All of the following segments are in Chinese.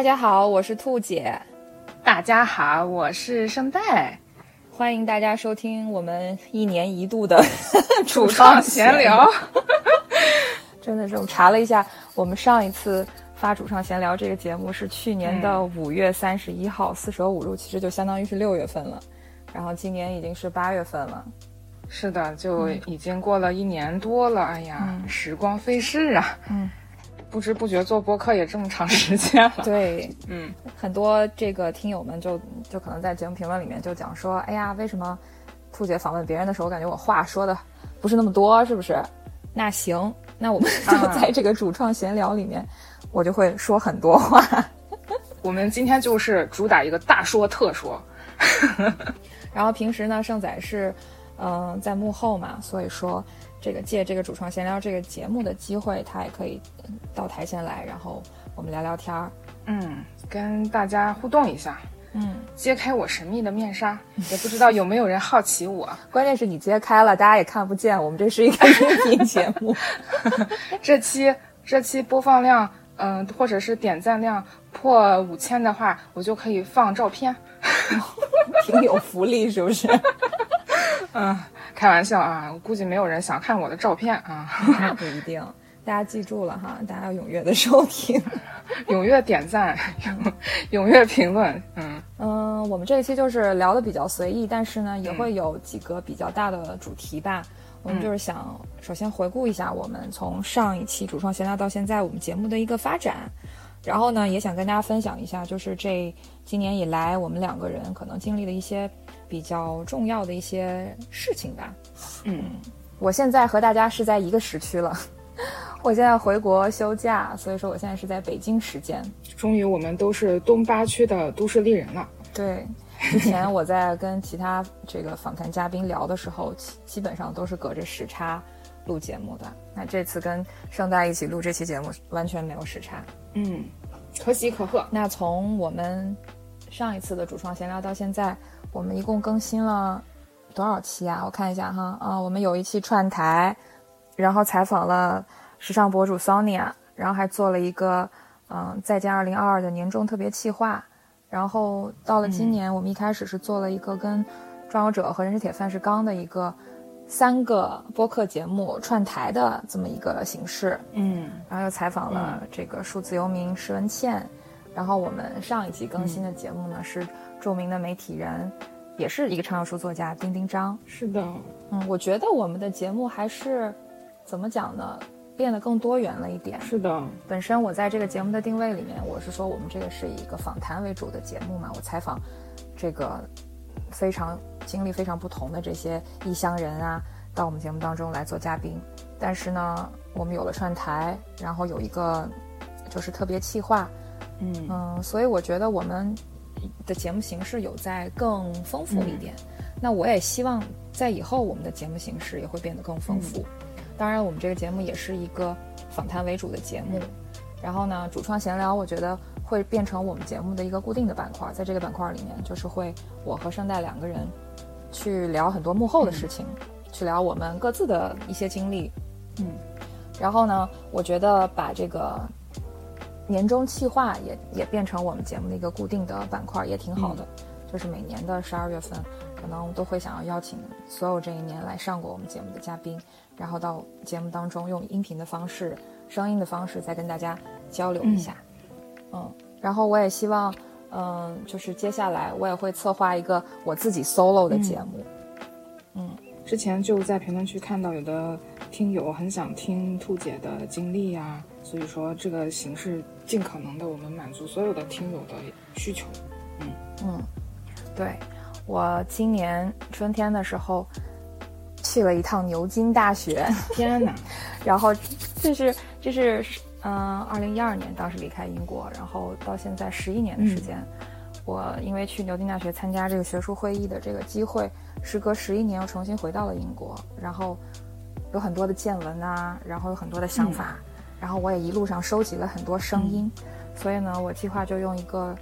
大家好，我是兔姐。大家好，我是圣代。欢迎大家收听我们一年一度的 主创闲聊。真的是，我查了一下，我们上一次发主创闲聊这个节目是去年的五月三十一号，四舍五入其实就相当于是六月份了。然后今年已经是八月份了。是的，就已经过了一年多了。哎呀，时光飞逝啊！嗯。不知不觉做播客也这么长时间了。对，嗯，很多这个听友们就就可能在节目评论里面就讲说，哎呀，为什么兔姐访问别人的时候，我感觉我话说的不是那么多，是不是？那行，那我们 就在这个主创闲聊里面，我就会说很多话。我们今天就是主打一个大说特说。然后平时呢，盛仔是嗯在幕后嘛，所以说。这个借这个主创闲聊这个节目的机会，他也可以到台前来，然后我们聊聊天儿，嗯，跟大家互动一下，嗯，揭开我神秘的面纱，也不知道有没有人好奇我。关键是你揭开了，大家也看不见，我们这是一个音频节目。这期这期播放量，嗯，或者是点赞量破五千的话，我就可以放照片，挺有福利，是不是？嗯。开玩笑啊，我估计没有人想看我的照片啊。不一定，大家记住了哈，大家要踊跃的收听，踊跃点赞，踊跃评论。嗯嗯，我们这一期就是聊的比较随意，但是呢，也会有几个比较大的主题吧。我们就是想首先回顾一下我们从上一期主创闲聊到现在我们节目的一个发展，然后呢，也想跟大家分享一下，就是这今年以来我们两个人可能经历的一些。比较重要的一些事情吧。嗯，我现在和大家是在一个时区了。我现在回国休假，所以说我现在是在北京时间。终于，我们都是东八区的都市丽人了。对，之前我在跟其他这个访谈嘉宾聊的时候，基基本上都是隔着时差录节目的。那这次跟盛大一起录这期节目，完全没有时差。嗯，可喜可贺。那从我们上一次的主创闲聊到现在。我们一共更新了多少期啊？我看一下哈，啊，我们有一期串台，然后采访了时尚博主 Sonia，然后还做了一个嗯再见二零二二的年终特别企划，然后到了今年，我们一开始是做了一个跟壮游者和人之铁范世刚的一个三个播客节目串台的这么一个形式，嗯，然后又采访了这个数字游民石文倩，然后我们上一集更新的节目呢是。著名的媒体人，也是一个畅销书作家丁丁张。是的，嗯，我觉得我们的节目还是怎么讲呢？变得更多元了一点。是的，本身我在这个节目的定位里面，我是说我们这个是以一个访谈为主的节目嘛，我采访这个非常经历非常不同的这些异乡人啊，到我们节目当中来做嘉宾。但是呢，我们有了串台，然后有一个就是特别企划，嗯嗯，所以我觉得我们。的节目形式有在更丰富一点，那我也希望在以后我们的节目形式也会变得更丰富。当然，我们这个节目也是一个访谈为主的节目，然后呢，主创闲聊我觉得会变成我们节目的一个固定的板块，在这个板块里面，就是会我和圣代两个人去聊很多幕后的事情，去聊我们各自的一些经历。嗯，然后呢，我觉得把这个。年终企划也也变成我们节目的一个固定的板块，也挺好的。就是每年的十二月份，可能都会想要邀请所有这一年来上过我们节目的嘉宾，然后到节目当中用音频的方式、声音的方式再跟大家交流一下。嗯，然后我也希望，嗯，就是接下来我也会策划一个我自己 solo 的节目。嗯，之前就在评论区看到有的听友很想听兔姐的经历啊。所以说，这个形式尽可能的，我们满足所有的听友的需求。嗯嗯，对，我今年春天的时候去了一趟牛津大学，天哪！然后这是这是嗯，二零一二年当时离开英国，然后到现在十一年的时间，我因为去牛津大学参加这个学术会议的这个机会，时隔十一年又重新回到了英国，然后有很多的见闻啊，然后有很多的想法。然后我也一路上收集了很多声音，所以呢，我计划就用一个，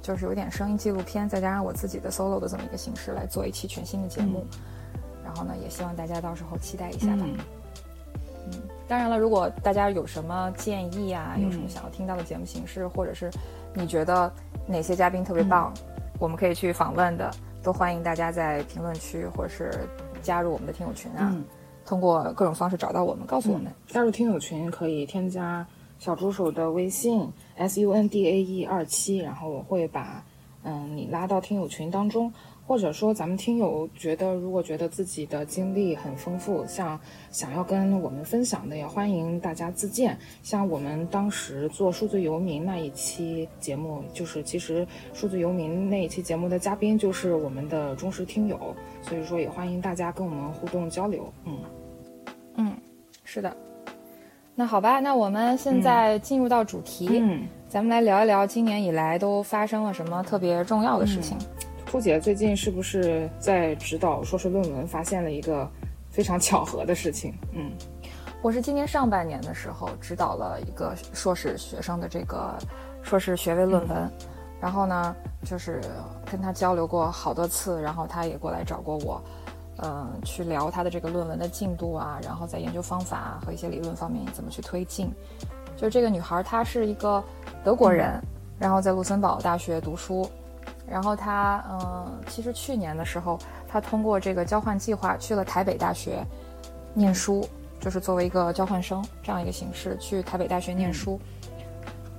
就是有点声音纪录片，再加上我自己的 solo 的这么一个形式来做一期全新的节目。然后呢，也希望大家到时候期待一下吧。嗯，当然了，如果大家有什么建议啊，有什么想要听到的节目形式，或者是你觉得哪些嘉宾特别棒，我们可以去访问的，都欢迎大家在评论区或者是加入我们的听友群啊，通过各种方式找到我们，告诉我们。加入听友群可以添加小助手的微信 s u n d a e 二七，然后我会把嗯你拉到听友群当中。或者说，咱们听友觉得，如果觉得自己的经历很丰富，像想要跟我们分享的，也欢迎大家自荐。像我们当时做数字游民那一期节目，就是其实数字游民那一期节目的嘉宾就是我们的忠实听友，所以说也欢迎大家跟我们互动交流。嗯，嗯，是的。那好吧，那我们现在进入到主题，嗯，咱们来聊一聊今年以来都发生了什么特别重要的事情。兔姐最近是不是在指导硕士论文？发现了一个非常巧合的事情。嗯，我是今年上半年的时候指导了一个硕士学生的这个硕士学位论文，然后呢，就是跟他交流过好多次，然后他也过来找过我，嗯，去聊他的这个论文的进度啊，然后在研究方法和一些理论方面怎么去推进。就这个女孩，她是一个德国人，然后在卢森堡大学读书。然后他，嗯，其实去年的时候，他通过这个交换计划去了台北大学念书，就是作为一个交换生这样一个形式去台北大学念书。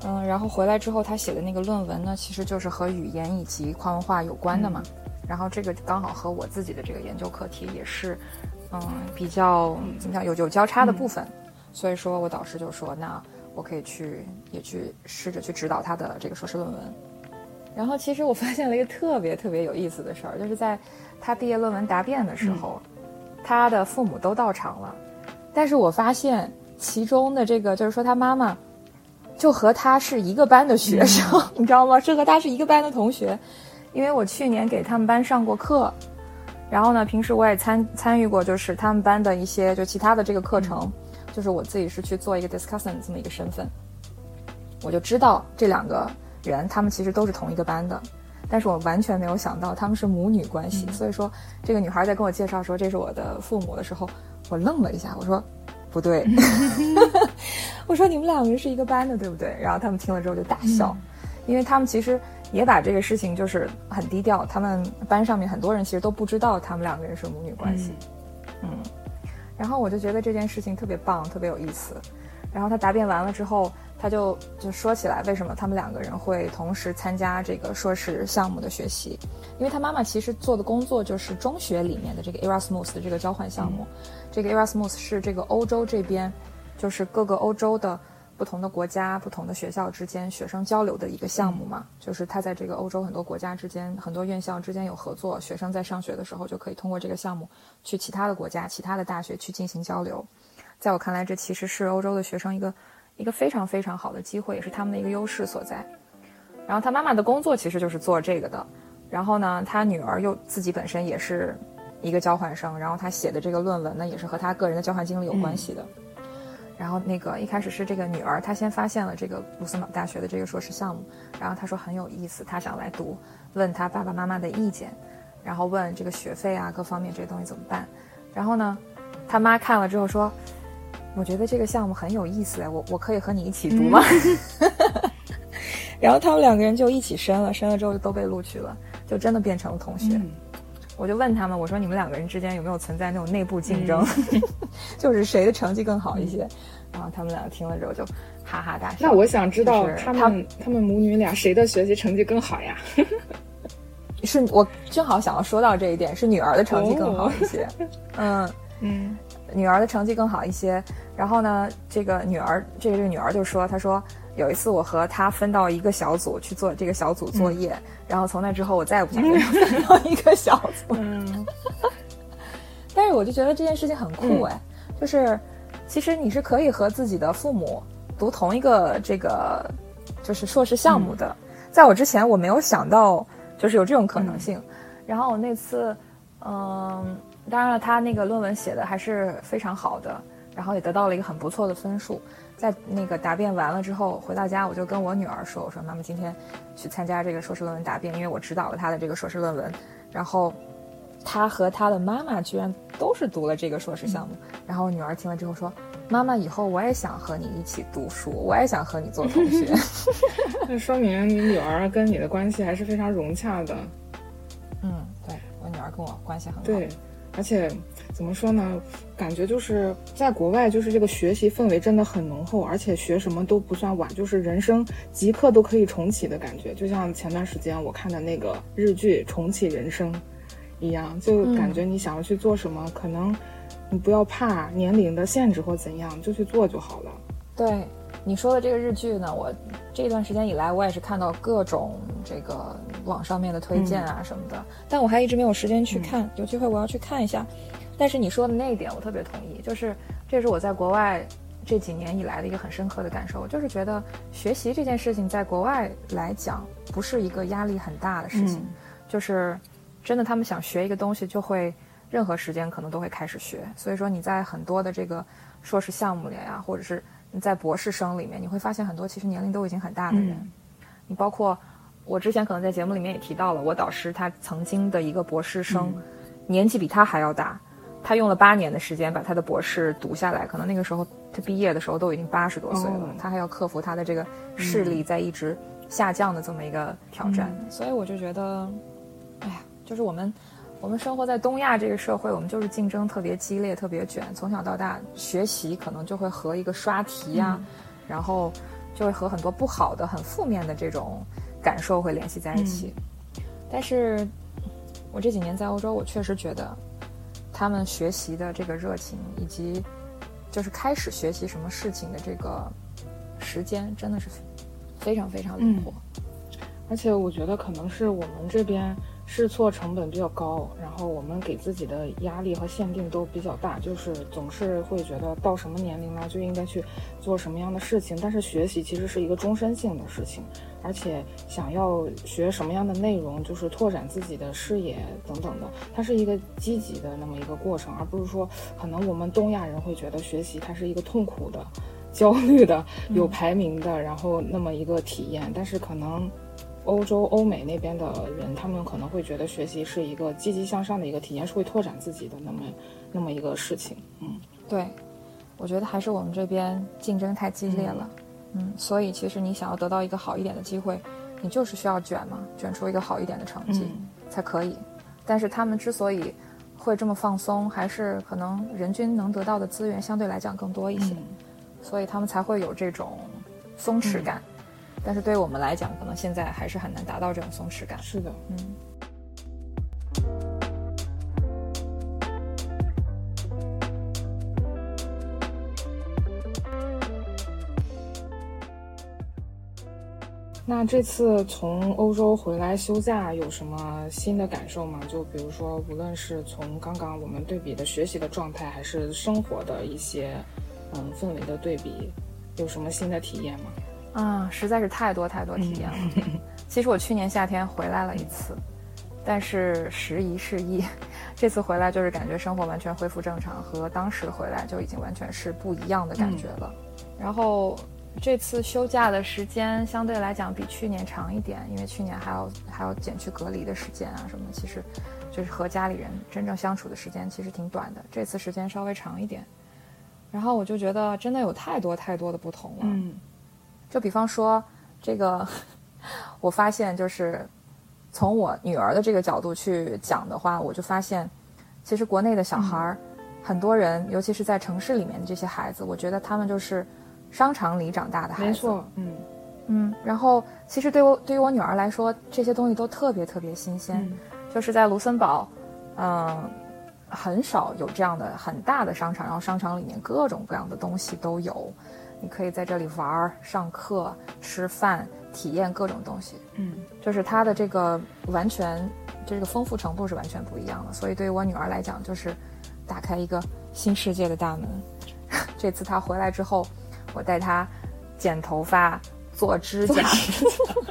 嗯，然后回来之后，他写的那个论文呢，其实就是和语言以及跨文化有关的嘛。然后这个刚好和我自己的这个研究课题也是，嗯，比较怎么讲有有交叉的部分。所以说我导师就说，那我可以去也去试着去指导他的这个硕士论文。然后其实我发现了一个特别特别有意思的事儿，就是在他毕业论文答辩的时候，他的父母都到场了，但是我发现其中的这个就是说他妈妈就和他是一个班的学生，你知道吗？是和他是一个班的同学，因为我去年给他们班上过课，然后呢，平时我也参参与过，就是他们班的一些就其他的这个课程，就是我自己是去做一个 discussion 这么一个身份，我就知道这两个。人，他们其实都是同一个班的，但是我完全没有想到他们是母女关系。所以说，这个女孩在跟我介绍说这是我的父母的时候，我愣了一下，我说不对，我说你们两个人是一个班的，对不对？然后他们听了之后就大笑，因为他们其实也把这个事情就是很低调，他们班上面很多人其实都不知道他们两个人是母女关系。嗯，然后我就觉得这件事情特别棒，特别有意思。然后他答辩完了之后。他就就说起来，为什么他们两个人会同时参加这个硕士项目的学习？因为他妈妈其实做的工作就是中学里面的这个 Erasmus 的这个交换项目。这个 Erasmus 是这个欧洲这边，就是各个欧洲的不同的国家、不同的学校之间学生交流的一个项目嘛。就是他在这个欧洲很多国家之间、很多院校之间有合作，学生在上学的时候就可以通过这个项目去其他的国家、其他的大学去进行交流。在我看来，这其实是欧洲的学生一个。一个非常非常好的机会，也是他们的一个优势所在。然后他妈妈的工作其实就是做这个的。然后呢，他女儿又自己本身也是一个交换生，然后他写的这个论文呢，也是和他个人的交换经历有关系的。然后那个一开始是这个女儿，她先发现了这个卢森堡大学的这个硕士项目，然后她说很有意思，她想来读，问她爸爸妈妈的意见，然后问这个学费啊各方面这些东西怎么办。然后呢，他妈看了之后说。我觉得这个项目很有意思哎，我我可以和你一起读吗？然后他们两个人就一起申了，申了之后就都被录取了，就真的变成了同学。我就问他们，我说你们两个人之间有没有存在那种内部竞争，就是谁的成绩更好一些？然后他们两个听了之后就哈哈大笑。那我想知道他们他们母女俩谁的学习成绩更好呀？是我正好想要说到这一点，是女儿的成绩更好一些。嗯嗯。女儿的成绩更好一些，然后呢，这个女儿，这个这个女儿就说，她说有一次我和她分到一个小组去做这个小组作业，然后从那之后我再也不想跟她分到一个小组。嗯，但是我就觉得这件事情很酷哎，就是其实你是可以和自己的父母读同一个这个就是硕士项目的，在我之前我没有想到就是有这种可能性，然后我那次，嗯。当然了，他那个论文写的还是非常好的，然后也得到了一个很不错的分数。在那个答辩完了之后，回到家我就跟我女儿说：“我说妈妈今天去参加这个硕士论文答辩，因为我指导了他的这个硕士论文。”然后他和他的妈妈居然都是读了这个硕士项目。然后我女儿听了之后说：“妈妈，以后我也想和你一起读书，我也想和你做同学。”那说明你女儿跟你的关系还是非常融洽的。嗯，对我女儿跟我关系很好。对，而且怎么说呢？感觉就是在国外，就是这个学习氛围真的很浓厚，而且学什么都不算晚，就是人生即刻都可以重启的感觉。就像前段时间我看的那个日剧《重启人生》一样，就感觉你想要去做什么，可能你不要怕年龄的限制或怎样，就去做就好了。对。你说的这个日剧呢，我这段时间以来，我也是看到各种这个网上面的推荐啊什么的，但我还一直没有时间去看，有机会我要去看一下。但是你说的那一点，我特别同意，就是这是我在国外这几年以来的一个很深刻的感受，就是觉得学习这件事情在国外来讲不是一个压力很大的事情，就是真的他们想学一个东西，就会任何时间可能都会开始学。所以说你在很多的这个硕士项目里啊，或者是你在博士生里面，你会发现很多其实年龄都已经很大的人。你包括我之前可能在节目里面也提到了，我导师他曾经的一个博士生，年纪比他还要大，他用了八年的时间把他的博士读下来。可能那个时候他毕业的时候都已经八十多岁了，他还要克服他的这个视力在一直下降的这么一个挑战。所以我就觉得，哎呀，就是我们。我们生活在东亚这个社会，我们就是竞争特别激烈、特别卷。从小到大，学习可能就会和一个刷题呀，然后就会和很多不好的、很负面的这种感受会联系在一起。但是，我这几年在欧洲，我确实觉得他们学习的这个热情，以及就是开始学习什么事情的这个时间，真的是非常非常灵活。而且，我觉得可能是我们这边。试错成本比较高，然后我们给自己的压力和限定都比较大，就是总是会觉得到什么年龄了就应该去做什么样的事情。但是学习其实是一个终身性的事情，而且想要学什么样的内容，就是拓展自己的视野等等的，它是一个积极的那么一个过程，而不是说可能我们东亚人会觉得学习它是一个痛苦的、焦虑的、有排名的，然后那么一个体验。但是可能。欧洲、欧美那边的人，他们可能会觉得学习是一个积极向上的一个体验，是会拓展自己的那么那么一个事情。嗯，对，我觉得还是我们这边竞争太激烈了。嗯，所以其实你想要得到一个好一点的机会，你就是需要卷嘛，卷出一个好一点的成绩才可以。但是他们之所以会这么放松，还是可能人均能得到的资源相对来讲更多一些，所以他们才会有这种松弛感。但是对于我们来讲，可能现在还是很难达到这种松弛感。是的，嗯。那这次从欧洲回来休假有什么新的感受吗？就比如说，无论是从刚刚我们对比的学习的状态，还是生活的一些嗯氛围的对比，有什么新的体验吗？啊，实在是太多太多体验了。其实我去年夏天回来了一次，但是时移世易，这次回来就是感觉生活完全恢复正常，和当时回来就已经完全是不一样的感觉了。然后这次休假的时间相对来讲比去年长一点，因为去年还要还要减去隔离的时间啊什么，其实就是和家里人真正相处的时间其实挺短的。这次时间稍微长一点，然后我就觉得真的有太多太多的不同了。嗯。就比方说，这个，我发现就是从我女儿的这个角度去讲的话，我就发现，其实国内的小孩儿，很多人，尤其是在城市里面的这些孩子，我觉得他们就是商场里长大的孩子。没错，嗯嗯。然后，其实对我对于我女儿来说，这些东西都特别特别新鲜。就是在卢森堡，嗯，很少有这样的很大的商场，然后商场里面各种各样的东西都有。你可以在这里玩儿、上课、吃饭、体验各种东西。嗯，就是它的这个完全，这个丰富程度是完全不一样的。所以对于我女儿来讲，就是打开一个新世界的大门。这次她回来之后，我带她剪头发、做指甲，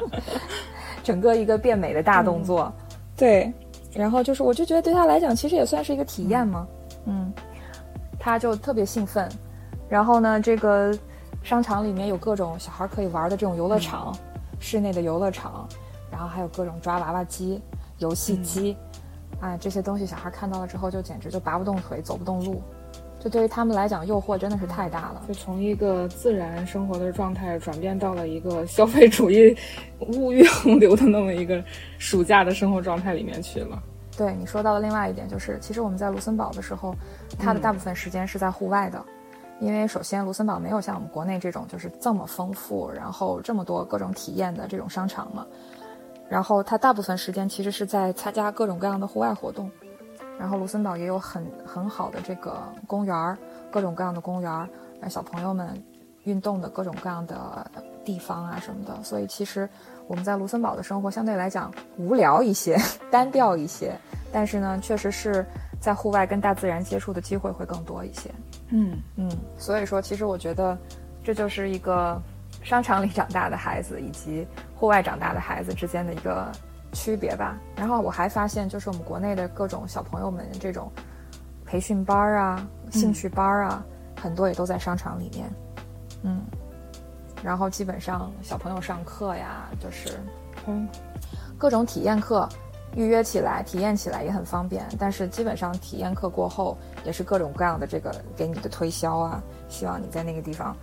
整个一个变美的大动作。对，然后就是，我就觉得对她来讲，其实也算是一个体验嘛。嗯，她就特别兴奋。然后呢，这个。商场里面有各种小孩可以玩的这种游乐场，室内的游乐场，然后还有各种抓娃娃机、游戏机，哎，这些东西小孩看到了之后，就简直就拔不动腿，走不动路。就对于他们来讲，诱惑真的是太大了。就从一个自然生活的状态转变到了一个消费主义、物欲横流的那么一个暑假的生活状态里面去了。对你说到的另外一点，就是其实我们在卢森堡的时候，它的大部分时间是在户外的，因为首先卢森堡没有像我们国内这种就是这么丰富，然后这么多各种体验的这种商场嘛。然后它大部分时间其实是在参加各种各样的户外活动。然后卢森堡也有很很好的这个公园儿，各种各样的公园儿，小朋友们运动的各种各样的地方啊什么的。所以其实我们在卢森堡的生活相对来讲无聊一些，单调一些，但是呢，确实是在户外跟大自然接触的机会会更多一些。嗯嗯，所以说其实我觉得这就是一个商场里长大的孩子以及户外长大的孩子之间的一个。区别吧。然后我还发现，就是我们国内的各种小朋友们这种培训班啊、兴趣班啊，很多也都在商场里面。嗯，然后基本上小朋友上课呀，就是嗯，各种体验课，预约起来、体验起来也很方便。但是基本上体验课过后，也是各种各样的这个给你的推销啊，希望你在那个地方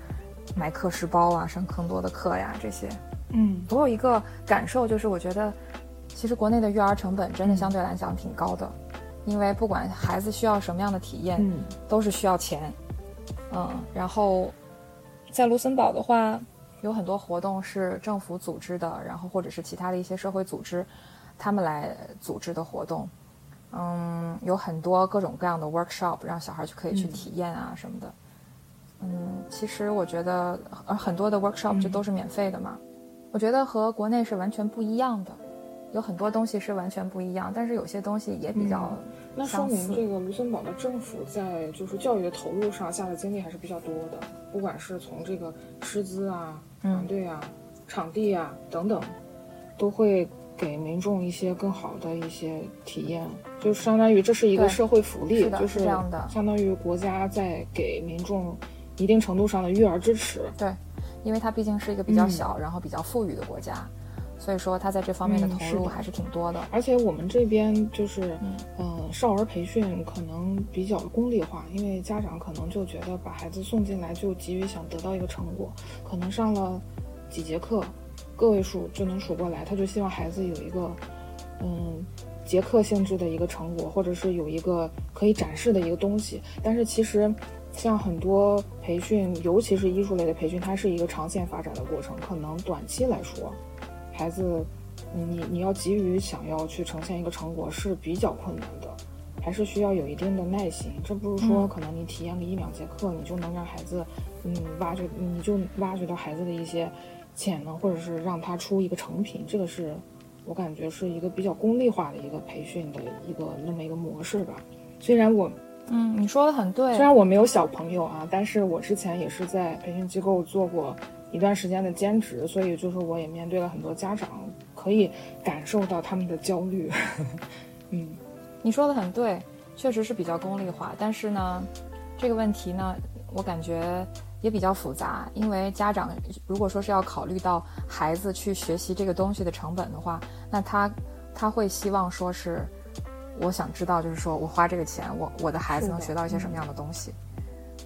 买课时包啊，上更多的课呀这些。嗯，我有一个感受，就是我觉得。其实国内的育儿成本真的相对来讲挺高的，因为不管孩子需要什么样的体验，嗯，都是需要钱，嗯，然后在卢森堡的话，有很多活动是政府组织的，然后或者是其他的一些社会组织，他们来组织的活动，嗯，有很多各种各样的 workshop，让小孩就可以去体验啊什么的，嗯，其实我觉得，而很多的 workshop 就都是免费的嘛，我觉得和国内是完全不一样的。有很多东西是完全不一样，但是有些东西也比较那说明这个卢森堡的政府在就是教育的投入上下的精力还是比较多的，不管是从这个师资啊、团队啊、场地啊等等，都会给民众一些更好的一些体验，就相当于这是一个社会福利，就是这样的，相当于国家在给民众一定程度上的育儿支持。对，因为它毕竟是一个比较小，然后比较富裕的国家。所以说，他在这方面的投入还是挺多的。而且我们这边就是，嗯，少儿培训可能比较功利化，因为家长可能就觉得把孩子送进来就急于想得到一个成果，可能上了几节课，个位数就能数过来，他就希望孩子有一个，嗯，节课性质的一个成果，或者是有一个可以展示的一个东西。但是其实，像很多培训，尤其是艺术类的培训，它是一个长线发展的过程，可能短期来说。孩子，你你要急于想要去呈现一个成果是比较困难的，还是需要有一定的耐心。这不是说可能你体验个一两节课，你就能让孩子，嗯，挖掘，你就挖掘到孩子的一些潜能，或者是让他出一个成品。这个是我感觉是一个比较功利化的一个培训的一个那么一个模式吧。虽然我，嗯，你说的很对。虽然我没有小朋友啊，但是我之前也是在培训机构做过。一段时间的兼职，所以就是我也面对了很多家长，可以感受到他们的焦虑。嗯，你说的很对，确实是比较功利化。但是呢，这个问题呢，我感觉也比较复杂，因为家长如果说是要考虑到孩子去学习这个东西的成本的话，那他他会希望说是，我想知道，就是说我花这个钱，我我的孩子能学到一些什么样的东西。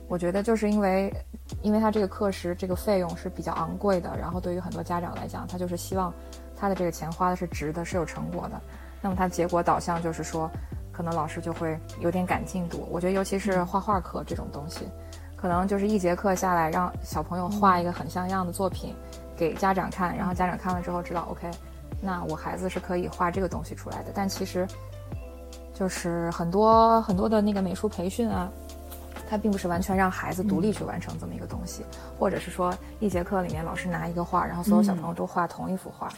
我觉得就是因为，因为他这个课时这个费用是比较昂贵的，然后对于很多家长来讲，他就是希望他的这个钱花的是值的，是有成果的。那么他结果导向就是说，可能老师就会有点赶进度。我觉得尤其是画画课这种东西，可能就是一节课下来，让小朋友画一个很像样的作品给家长看，然后家长看了之后知道，OK，那我孩子是可以画这个东西出来的。但其实，就是很多很多的那个美术培训啊。它并不是完全让孩子独立去完成这么一个东西，或者是说一节课里面老师拿一个画，然后所有小朋友都画同一幅画。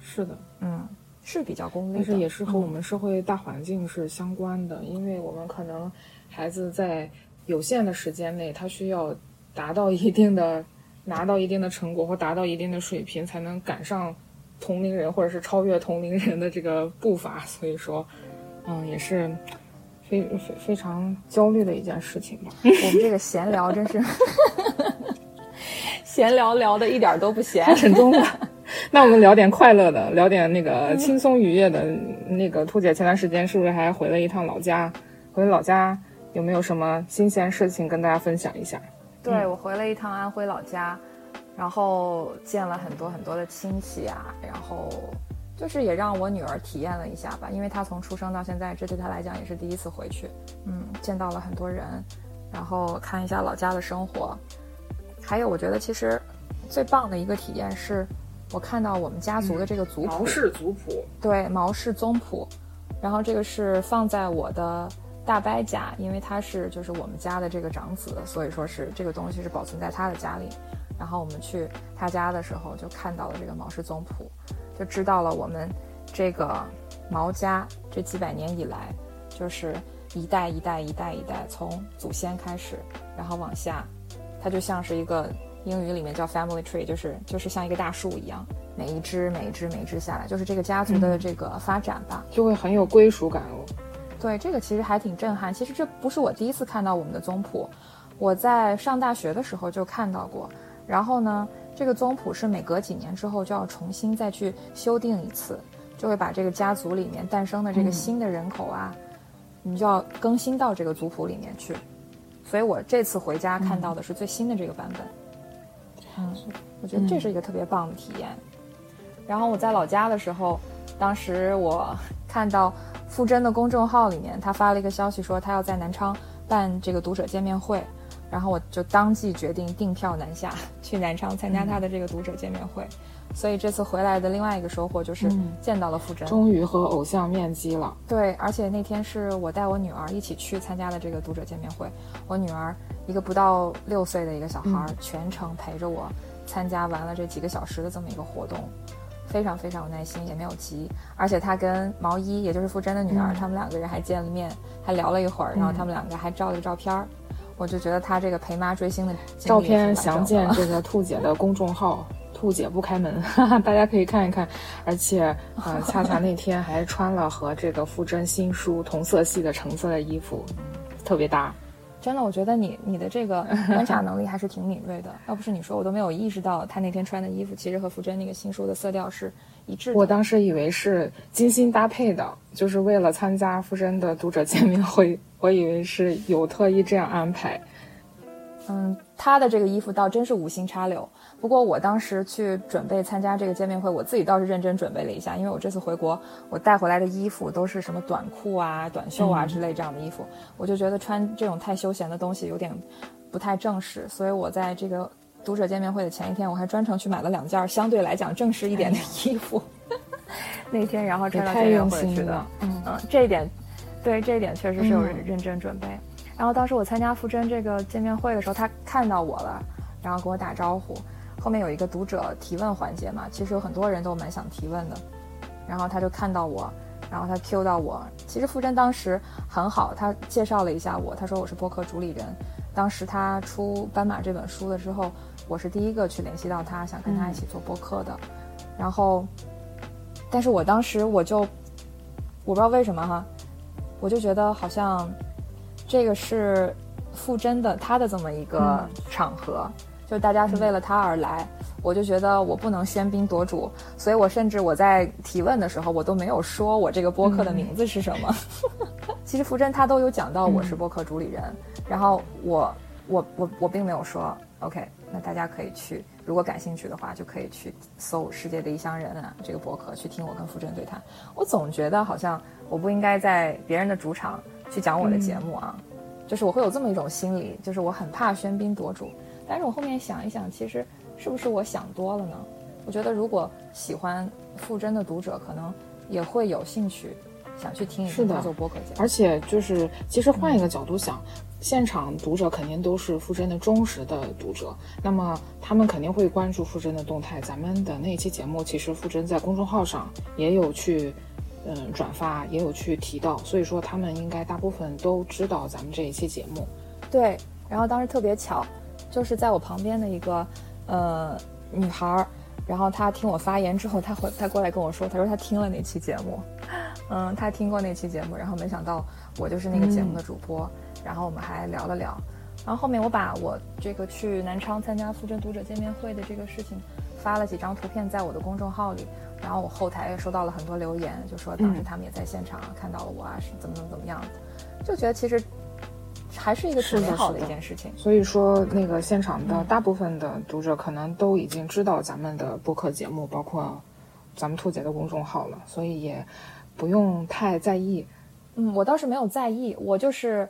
是的，嗯，是比较功利，但是也是和我们社会大环境是相关的，因为我们可能孩子在有限的时间内，他需要达到一定的、拿到一定的成果或达到一定的水平，才能赶上同龄人或者是超越同龄人的这个步伐。所以说，嗯，也是。非非非常焦虑的一件事情吧。我们这个闲聊真是，闲聊聊的一点都不闲，沉重了。那我们聊点快乐的，聊点那个轻松愉悦的。那个兔姐前段时间是不是还回了一趟老家？回老家有没有什么新鲜事情跟大家分享一下？对我回了一趟安徽老家，然后见了很多很多的亲戚啊，然后就是也让我女儿体验了一下吧，因为她从出生到现在，这对她来讲也是第一次回去。嗯，见到了很多人，然后看一下老家的生活，还有我觉得其实最棒的一个体验是，我看到我们家族的这个族谱，毛氏族谱，对毛氏宗谱，然后这个是放在我的。大伯家，因为他是就是我们家的这个长子，所以说是这个东西是保存在他的家里。然后我们去他家的时候，就看到了这个毛氏宗谱，就知道了我们这个毛家这几百年以来，就是一代一代一代一代从祖先开始，然后往下，它就像是一个英语里面叫 family tree，就是就是像一个大树一样，每一只每一只每一只下来，就是这个家族的这个发展吧，就会很有归属感哦。对这个其实还挺震撼。其实这不是我第一次看到我们的宗谱，我在上大学的时候就看到过。然后呢，这个宗谱是每隔几年之后就要重新再去修订一次，就会把这个家族里面诞生的这个新的人口啊，你就要更新到这个族谱里面去。所以我这次回家看到的是最新的这个版本。嗯，我觉得这是一个特别棒的体验。然后我在老家的时候，当时我看到。傅真的公众号里面，他发了一个消息说他要在南昌办这个读者见面会，然后我就当即决定订票南下去南昌参加他的这个读者见面会。所以这次回来的另外一个收获就是见到了傅真，终于和偶像面基了。对，而且那天是我带我女儿一起去参加的这个读者见面会，我女儿一个不到六岁的一个小孩，全程陪着我参加完了这几个小时的这么一个活动。非常非常有耐心，也没有急，而且他跟毛衣，也就是傅真的女儿，他们两个人还见了面，还聊了一会儿，然后他们两个还照了个照片儿。我就觉得他这个陪妈追星的照片详见这个兔姐的公众号“兔姐不开门”，哈哈大家可以看一看。而且，呃，恰恰那天还穿了和这个傅真新书同色系的橙色的衣服，特别搭。真的，我觉得你你的这个 观察能力还是挺敏锐的。要不是你说，我都没有意识到他那天穿的衣服其实和傅真那个新书的色调是一致的。我当时以为是精心搭配的，就是为了参加傅真的读者见面会，我以为是有特意这样安排。嗯，他的这个衣服倒真是无心插柳。不过我当时去准备参加这个见面会，我自己倒是认真准备了一下，因为我这次回国，我带回来的衣服都是什么短裤啊、短袖啊之类这样的衣服，我就觉得穿这种太休闲的东西有点不太正式，所以我在这个读者见面会的前一天，我还专程去买了两件相对来讲正式一点的衣服。那天然后穿到见面会去的，嗯嗯，这一点，对这一点确实是有认真准备。然后当时我参加傅真这个见面会的时候，他看到我了，然后跟我打招呼。后面有一个读者提问环节嘛，其实有很多人都蛮想提问的。然后他就看到我，然后他 Q 到我。其实傅真当时很好，他介绍了一下我，他说我是播客主理人。当时他出《斑马》这本书了之后，我是第一个去联系到他，想跟他一起做播客的。然后，但是我当时我就我不知道为什么哈，我就觉得好像。这个是傅真的他的这么一个场合，就大家是为了他而来，我就觉得我不能喧宾夺主，所以我甚至我在提问的时候，我都没有说我这个播客的名字是什么。其实傅真他都有讲到我是播客主理人，然后我我我我并没有说 OK，那大家可以去，如果感兴趣的话，就可以去搜《世界的异乡人》啊这个播客去听我跟傅真对谈。我总觉得好像我不应该在别人的主场。去讲我的节目啊，就是我会有这么一种心理，就是我很怕喧宾夺主。但是我后面想一想，其实是不是我想多了呢？我觉得如果喜欢傅真的读者，可能也会有兴趣想去听一听他做播客节目。而且就是，其实换一个角度想，现场读者肯定都是傅真的忠实的读者，那么他们肯定会关注傅真的动态。咱们的那期节目，其实傅真在公众号上也有去。嗯，转发也有去提到，所以说他们应该大部分都知道咱们这一期节目。对，然后当时特别巧，就是在我旁边的一个呃女孩儿，然后她听我发言之后，她回她过来跟我说，她说她听了那期节目，嗯，她听过那期节目，然后没想到我就是那个节目的主播，然后我们还聊了聊，然后后面我把我这个去南昌参加富真读者见面会的这个事情。发了几张图片在我的公众号里，然后我后台也收到了很多留言，就说当时他们也在现场看到了我啊，是怎么怎么怎么样的，就觉得其实还是一个挺美好的一件事情。所以说，那个现场的大部分的读者可能都已经知道咱们的播客节目，包括咱们兔姐的公众号了，所以也不用太在意。嗯，我倒是没有在意，我就是，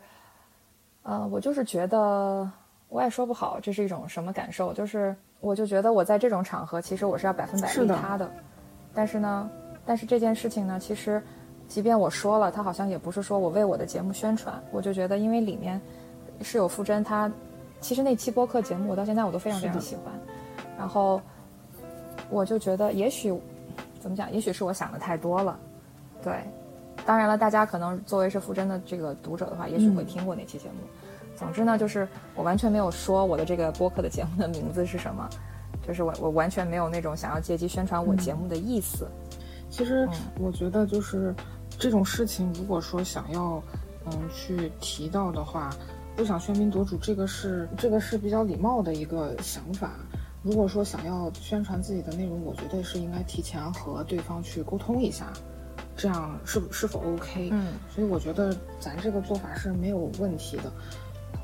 呃，我就是觉得，我也说不好这是一种什么感受，就是我就觉得我在这种场合，其实我是要百分百利他的，但是呢，但是这件事情呢，其实，即便我说了，他好像也不是说我为我的节目宣传，我就觉得因为里面是有傅真，他其实那期播客节目，我到现在我都非常非常喜欢，然后我就觉得也许怎么讲，也许是我想的太多了，对。当然了，大家可能作为是傅真的这个读者的话，也许会听过那期节目。总之呢，就是我完全没有说我的这个播客的节目的名字是什么，就是我我完全没有那种想要借机宣传我节目的意思。其实我觉得就是这种事情，如果说想要嗯去提到的话，不想喧宾夺主，这个是这个是比较礼貌的一个想法。如果说想要宣传自己的内容，我觉得是应该提前和对方去沟通一下。这样是是否 OK？嗯，所以我觉得咱这个做法是没有问题的。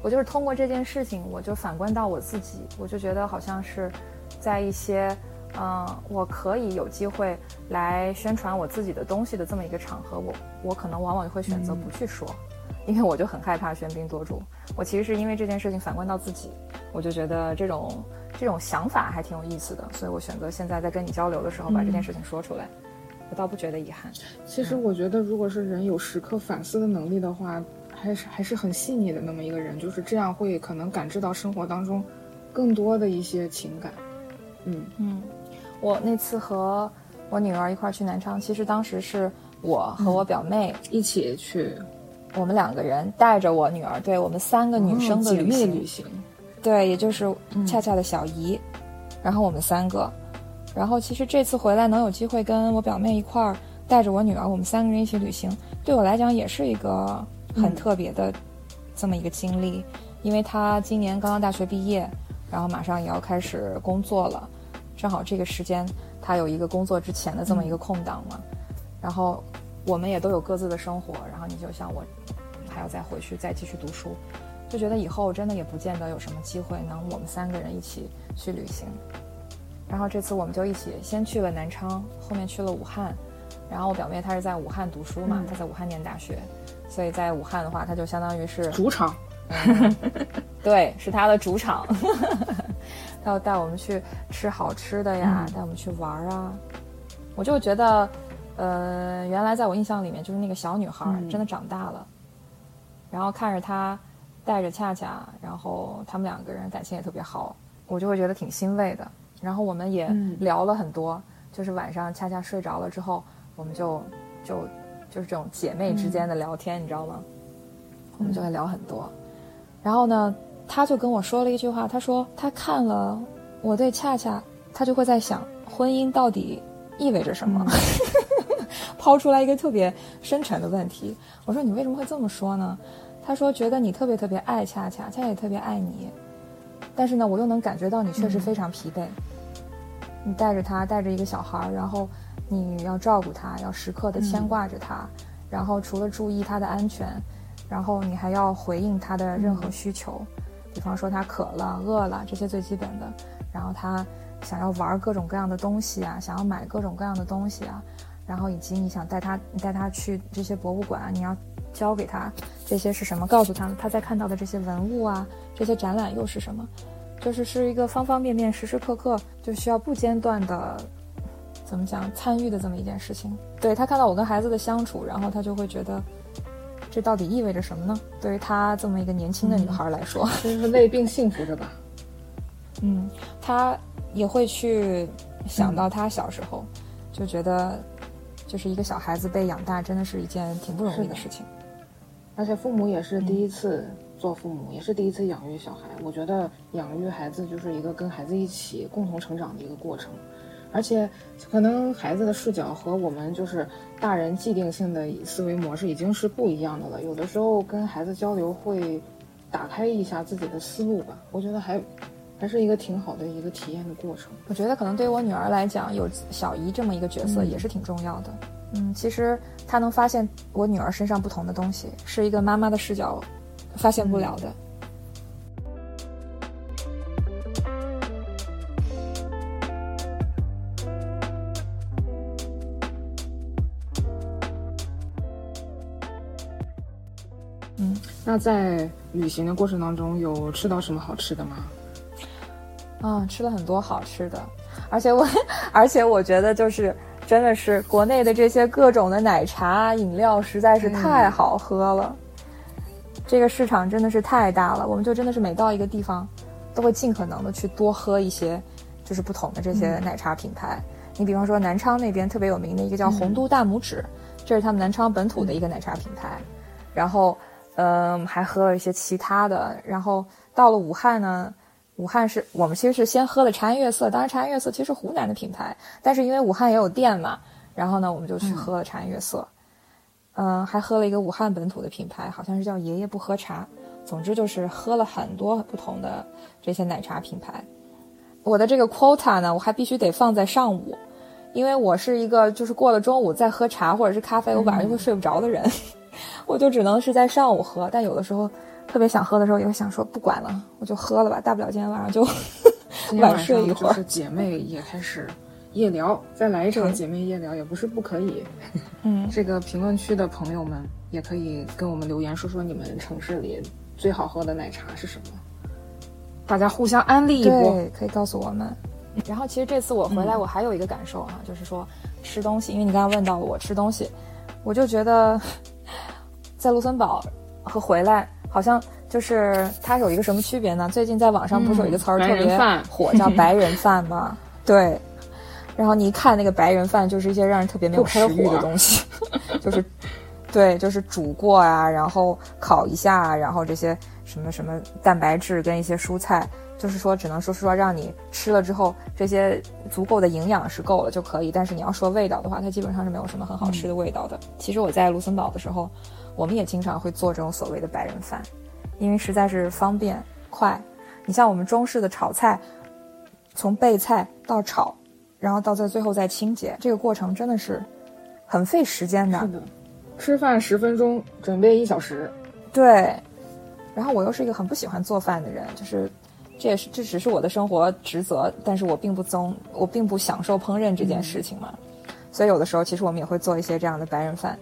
我就是通过这件事情，我就反观到我自己，我就觉得好像是在一些，嗯，我可以有机会来宣传我自己的东西的这么一个场合，我我可能往往会选择不去说，因为我就很害怕喧宾夺主。我其实是因为这件事情反观到自己，我就觉得这种这种想法还挺有意思的，所以我选择现在在跟你交流的时候把这件事情说出来。我倒不觉得遗憾。其实我觉得，如果是人有时刻反思的能力的话，还是还是很细腻的那么一个人，就是这样会可能感知到生活当中更多的一些情感。嗯。嗯，我那次和我女儿一块去南昌，其实当时是我和我表妹一起去，我们两个人带着我女儿，对我们三个女生的旅行，对，也就是恰恰的小姨，然后我们三个。然后其实这次回来能有机会跟我表妹一块儿带着我女儿，我们三个人一起旅行，对我来讲也是一个很特别的这么一个经历，因为她今年刚刚大学毕业，然后马上也要开始工作了，正好这个时间他有一个工作之前的这么一个空档嘛，然后我们也都有各自的生活，然后你就像我还要再回去再继续读书，就觉得以后真的也不见得有什么机会能我们三个人一起去旅行。然后这次我们就一起先去了南昌，后面去了武汉。然后我表妹她是在武汉读书嘛，她在武汉念大学，所以在武汉的话，她就相当于是主场，对，是他的主场。他要带我们去吃好吃的呀，带我们去玩啊。我就觉得，呃，原来在我印象里面，就是那个小女孩真的长大了。然后看着她带着恰恰，然后他们两个人感情也特别好，我就会觉得挺欣慰的。然后我们也聊了很多，就是晚上恰恰睡着了之后，我们就就就是这种姐妹之间的聊天，你知道吗？我们就会聊很多。然后呢，他就跟我说了一句话，他说他看了我对恰恰，他就会在想婚姻到底意味着什么，抛出来一个特别深沉的问题。我说你为什么会这么说呢？他说觉得你特别特别爱恰恰，恰恰也特别爱你，但是呢，我又能感觉到你确实非常疲惫。你带着他，带着一个小孩儿，然后你要照顾他，要时刻的牵挂着他，然后除了注意他的安全，然后你还要回应他的任何需求，比方说他渴了、饿了这些最基本的，然后他想要玩各种各样的东西啊，想要买各种各样的东西啊，然后以及你想带他，你带他去这些博物馆，你要教给他这些是什么，告诉他他在看到的这些文物啊，这些展览又是什么。就是是一个方方面面、时时刻刻就需要不间断的，怎么讲参与的这么一件事情。对他看到我跟孩子的相处，然后他就会觉得，这到底意味着什么呢？对于她这么一个年轻的女孩来说，就是累并幸福着吧。嗯，她也会去想到她小时候，就觉得，就是一个小孩子被养大，真的是一件挺不容易的事情。而且父母也是第一次。做父母也是第一次养育小孩，我觉得养育孩子就是一个跟孩子一起共同成长的一个过程，而且可能孩子的视角和我们就是大人既定性的思维模式已经是不一样的了。有的时候跟孩子交流会打开一下自己的思路吧，我觉得还还是一个挺好的一个体验的过程。我觉得可能对于我女儿来讲，有小姨这么一个角色也是挺重要的。嗯，其实她能发现我女儿身上不同的东西，是一个妈妈的视角发现不了的。嗯，那在旅行的过程当中，有吃到什么好吃的吗？啊，吃了很多好吃的，而且我，而且我觉得就是真的是国内的这些各种的奶茶饮料实在是太好喝了，这个市场真的是太大了，我们就真的是每到一个地方，都会尽可能的去多喝一些，就是不同的这些奶茶品牌。你比方说南昌那边特别有名的一个叫红都大拇指，这是他们南昌本土的一个奶茶品牌，然后嗯还喝了一些其他的，然后到了武汉呢。武汉是我们其实是先喝了茶颜悦色，当然茶颜悦色其实是湖南的品牌，但是因为武汉也有店嘛，然后呢我们就去喝了茶颜悦色，嗯，还喝了一个武汉本土的品牌，好像是叫爷爷不喝茶。总之就是喝了很多不同的这些奶茶品牌。我的这个 quota 呢，我还必须得放在上午，因为我是一个就是过了中午再喝茶或者是咖啡，我晚上就会睡不着的人，我就只能是在上午喝，但有的时候。特别想喝的时候，也会想说不管了，我就喝了吧，大不了今天晚上就晚睡一会儿。姐妹也开始夜聊，再来一场姐妹夜聊也不是不可以。嗯，这个评论区的朋友们也可以跟我们留言说说你们城市里最好喝的奶茶是什么，大家互相安利一波，可以告诉我们。然后其实这次我回来，我还有一个感受啊，就是说吃东西，因为你刚刚问到了我吃东西，我就觉得在卢森堡和回来。好像就是它有一个什么区别呢？最近在网上不是有一个词儿特别火，叫“白人饭”吗？对。然后你一看那个白人饭，就是一些让人特别没有食欲的东西，就是，对，就是煮过啊，然后烤一下，然后这些什么什么蛋白质跟一些蔬菜，就是说只能说是说让你吃了之后这些足够的营养是够了就可以。但是你要说味道的话，它基本上是没有什么很好吃的味道的。其实我在卢森堡的时候。我们也经常会做这种所谓的白人饭，因为实在是方便快。你像我们中式的炒菜，从备菜到炒，然后到在最后再清洁，这个过程真的是很费时间的。是的，吃饭十分钟，准备一小时。对。然后我又是一个很不喜欢做饭的人，就是这也是这只是我的生活职责，但是我并不宗，我并不享受烹饪这件事情嘛。所以有的时候其实我们也会做一些这样的白人饭。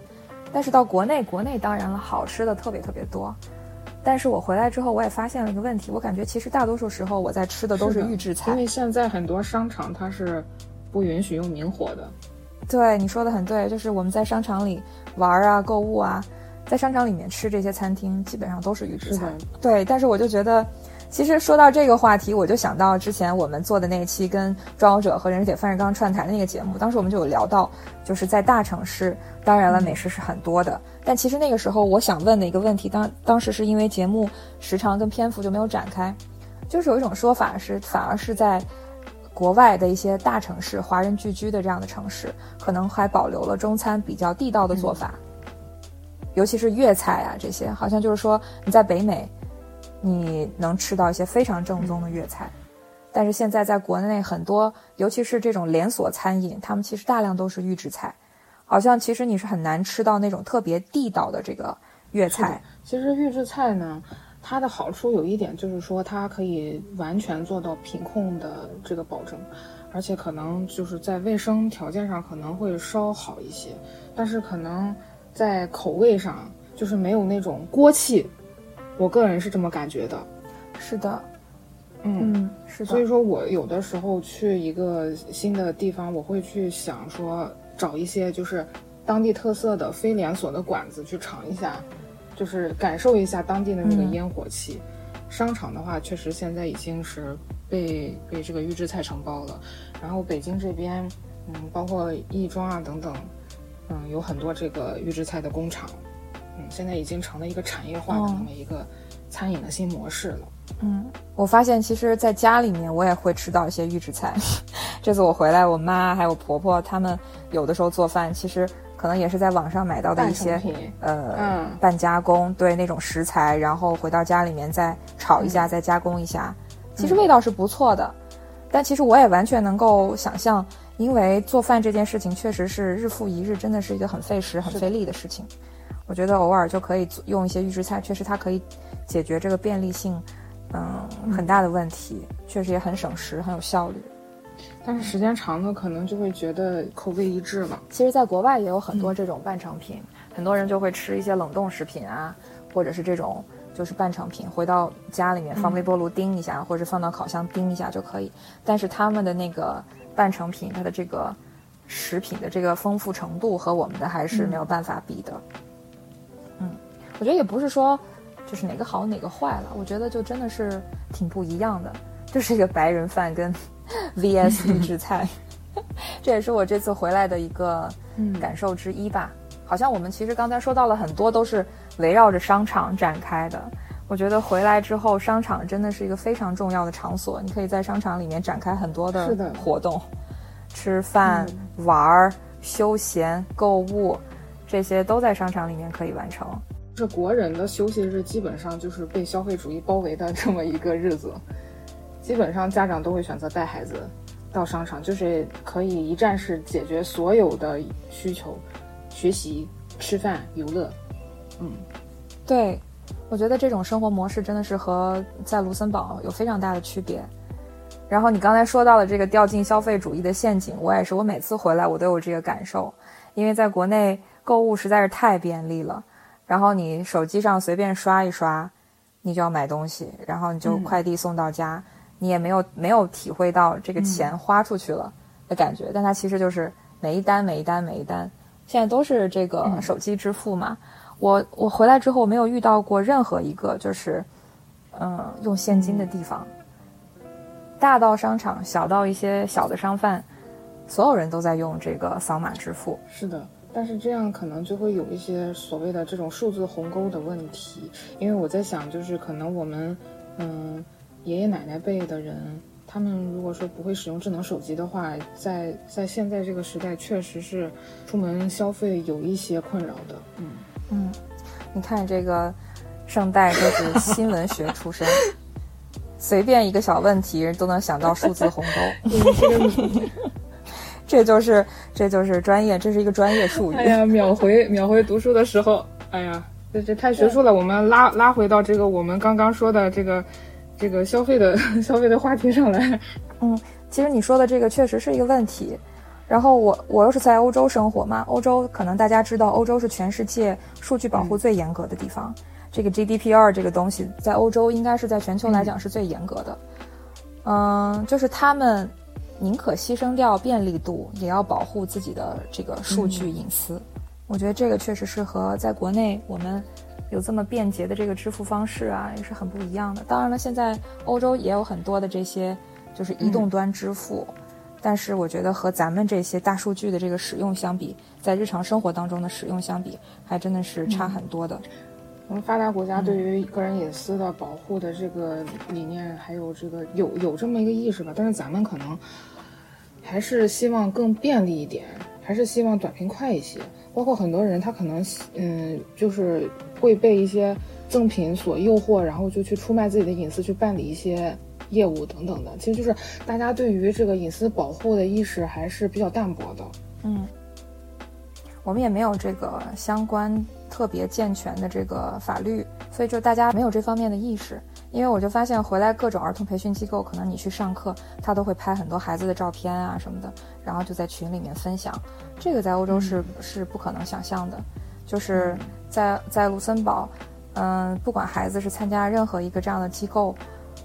但是到国内，国内当然了，好吃的特别特别多。但是我回来之后，我也发现了一个问题，我感觉其实大多数时候我在吃的都是预制菜，因为现在很多商场它是不允许用明火的。对，你说的很对，就是我们在商场里玩啊、购物啊，在商场里面吃这些餐厅，基本上都是预制菜。对，但是我就觉得。其实说到这个话题，我就想到之前我们做的那一期跟庄游者和任世铁范世刚串台的那个节目，当时我们就有聊到，就是在大城市，当然了，美食是很多的，但其实那个时候我想问的一个问题，当当时是因为节目时长跟篇幅就没有展开，就是有一种说法是，反而是在国外的一些大城市、华人聚居的这样的城市，可能还保留了中餐比较地道的做法，尤其是粤菜啊这些，好像就是说你在北美。你能吃到一些非常正宗的粤菜，但是现在在国内很多，尤其是这种连锁餐饮，他们其实大量都是预制菜，好像其实你是很难吃到那种特别地道的这个粤菜。其实预制菜呢，它的好处有一点就是说，它可以完全做到品控的这个保证，而且可能就是在卫生条件上可能会稍好一些，但是可能在口味上就是没有那种锅气。我个人是这么感觉的，是的，嗯，是的。所以说我有的时候去一个新的地方，我会去想说找一些就是当地特色的非连锁的馆子去尝一下，就是感受一下当地的那个烟火气。商场的话，确实现在已经是被被这个预制菜承包了。然后北京这边，嗯，包括亦庄啊等等，嗯，有很多这个预制菜的工厂。现在已经成了一个产业化的那么一个餐饮的新模式了。嗯，我发现其实，在家里面我也会吃到一些预制菜。这次我回来，我妈还有婆婆他们有的时候做饭，其实可能也是在网上买到的一些呃半加工，对那种食材，然后回到家里面再炒一下，再加工一下。其实味道是不错的，但其实我也完全能够想象，因为做饭这件事情确实是日复一日，真的是一个很费时、很费力的事情。我觉得偶尔就可以用一些预制菜，确实它可以解决这个便利性，嗯，很大的问题，确实也很省时，很有效率。但是时间长了，可能就会觉得口味一致了。其实，在国外也有很多这种半成品，很多人就会吃一些冷冻食品啊，或者是这种就是半成品，回到家里面放微波炉叮一下，或者放到烤箱叮一下就可以。但是他们的那个半成品，它的这个食品的这个丰富程度和我们的还是没有办法比的。嗯，我觉得也不是说就是哪个好哪个坏了，我觉得就真的是挺不一样的，就是一个白人饭跟。V.S. 预制菜，这也是我这次回来的一个感受之一吧。好像我们其实刚才说到了很多，都是围绕着商场展开的。我觉得回来之后，商场真的是一个非常重要的场所。你可以在商场里面展开很多的活动，吃饭、玩儿、休闲、购物，这些都在商场里面可以完成。这国人的休息日基本上就是被消费主义包围的这么一个日子。基本上家长都会选择带孩子到商场，就是可以一站式解决所有的需求，学习、吃饭、游乐。嗯，对，我觉得这种生活模式真的是和在卢森堡有非常大的区别。然后你刚才说到了这个掉进消费主义的陷阱，我也是，我每次回来我都有这个感受，因为在国内购物实在是太便利了，然后你手机上随便刷一刷，你就要买东西，然后你就快递送到家。你也没有没有体会到这个钱花出去了的感觉，但它其实就是每一单每一单每一单，现在都是这个手机支付嘛。我我回来之后没有遇到过任何一个就是，嗯，用现金的地方。大到商场，小到一些小的商贩，所有人都在用这个扫码支付。是的，但是这样可能就会有一些所谓的这种数字鸿沟的问题，因为我在想，就是可能我们，嗯。爷爷奶奶辈的人，他们如果说不会使用智能手机的话，在在现在这个时代，确实是出门消费有一些困扰的。嗯嗯，你看这个圣代就是新闻学出身，随便一个小问题都能想到数字鸿沟。这就是这就是专业，这是一个专业术语。哎呀，秒回秒回读书的时候，哎呀，这这太学术了。我们拉拉回到这个我们刚刚说的这个。这个消费的 消费的话题上来，嗯，其实你说的这个确实是一个问题。然后我我又是在欧洲生活嘛，欧洲可能大家知道，欧洲是全世界数据保护最严格的地方。这个 GDPR 这个东西在欧洲应该是在全球来讲是最严格的。嗯，就是他们宁可牺牲掉便利度，也要保护自己的这个数据隐私。我觉得这个确实是和在国内我们。有这么便捷的这个支付方式啊，也是很不一样的。当然了，现在欧洲也有很多的这些就是移动端支付，但是我觉得和咱们这些大数据的这个使用相比，在日常生活当中的使用相比，还真的是差很多的。我们发达国家对于个人隐私的保护的这个理念，还有这个有有这么一个意识吧，但是咱们可能还是希望更便利一点，还是希望短平快一些。包括很多人，他可能嗯，就是会被一些赠品所诱惑，然后就去出卖自己的隐私，去办理一些业务等等的。其实就是大家对于这个隐私保护的意识还是比较淡薄的。嗯，我们也没有这个相关特别健全的这个法律，所以就大家没有这方面的意识。因为我就发现回来各种儿童培训机构，可能你去上课，他都会拍很多孩子的照片啊什么的，然后就在群里面分享。这个在欧洲是是不可能想象的，就是在在卢森堡，嗯，不管孩子是参加任何一个这样的机构，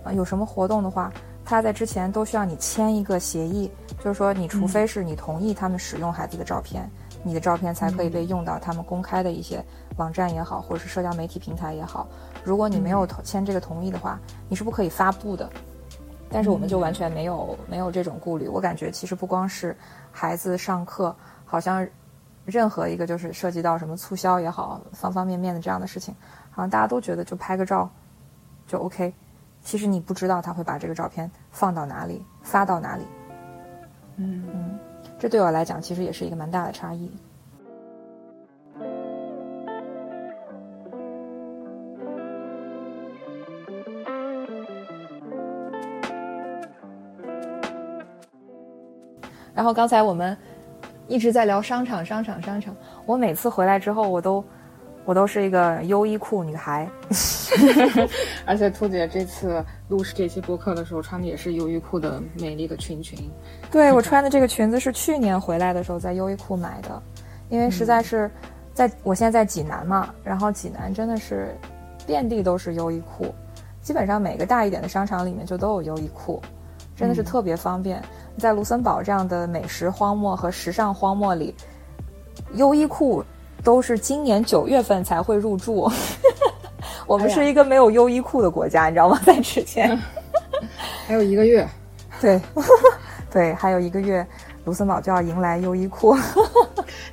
啊，有什么活动的话，他在之前都需要你签一个协议，就是说你除非是你同意他们使用孩子的照片，你的照片才可以被用到他们公开的一些网站也好，或者是社交媒体平台也好。如果你没有签这个同意的话，你是不可以发布的。但是我们就完全没有没有这种顾虑。我感觉其实不光是孩子上课，好像任何一个就是涉及到什么促销也好，方方面面的这样的事情，好像大家都觉得就拍个照就 OK。其实你不知道他会把这个照片放到哪里，发到哪里。嗯嗯，这对我来讲其实也是一个蛮大的差异。然后刚才我们一直在聊商场，商场，商场。我每次回来之后，我都我都是一个优衣库女孩。而且兔姐这次录这期播客的时候穿的也是优衣库的美丽的裙裙。对我穿的这个裙子是去年回来的时候在优衣库买的，因为实在是在我现在在济南嘛，然后济南真的是遍地都是优衣库，基本上每个大一点的商场里面就都有优衣库，真的是特别方便。在卢森堡这样的美食荒漠和时尚荒漠里，优衣库都是今年九月份才会入驻。我们是一个没有优衣库的国家，你知道吗？在之前，还有一个月，对，对，还有一个月。卢森堡就要迎来优衣库，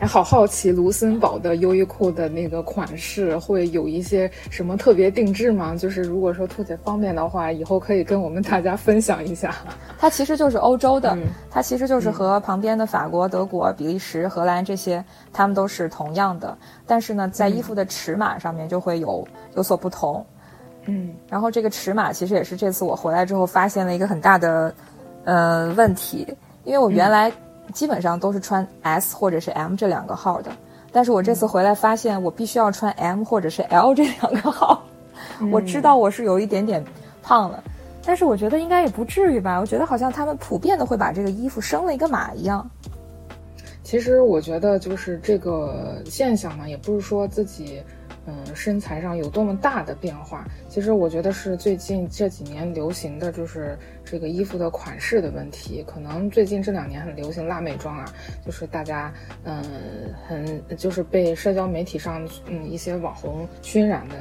哎，好好奇卢森堡的优衣库的那个款式会有一些什么特别定制吗？就是如果说兔姐方便的话，以后可以跟我们大家分享一下。它其实就是欧洲的，它其实就是和旁边的法国、德国、比利时、荷兰这些，他们都是同样的，但是呢，在衣服的尺码上面就会有有所不同。嗯，然后这个尺码其实也是这次我回来之后发现了一个很大的呃问题。因为我原来基本上都是穿 S 或者是 M 这两个号的，但是我这次回来发现我必须要穿 M 或者是 L 这两个号。我知道我是有一点点胖了，但是我觉得应该也不至于吧。我觉得好像他们普遍的会把这个衣服升了一个码一样。其实我觉得就是这个现象呢，也不是说自己。嗯，身材上有多么大的变化？其实我觉得是最近这几年流行的就是这个衣服的款式的问题。可能最近这两年很流行辣妹装啊，就是大家嗯很就是被社交媒体上嗯一些网红熏染的，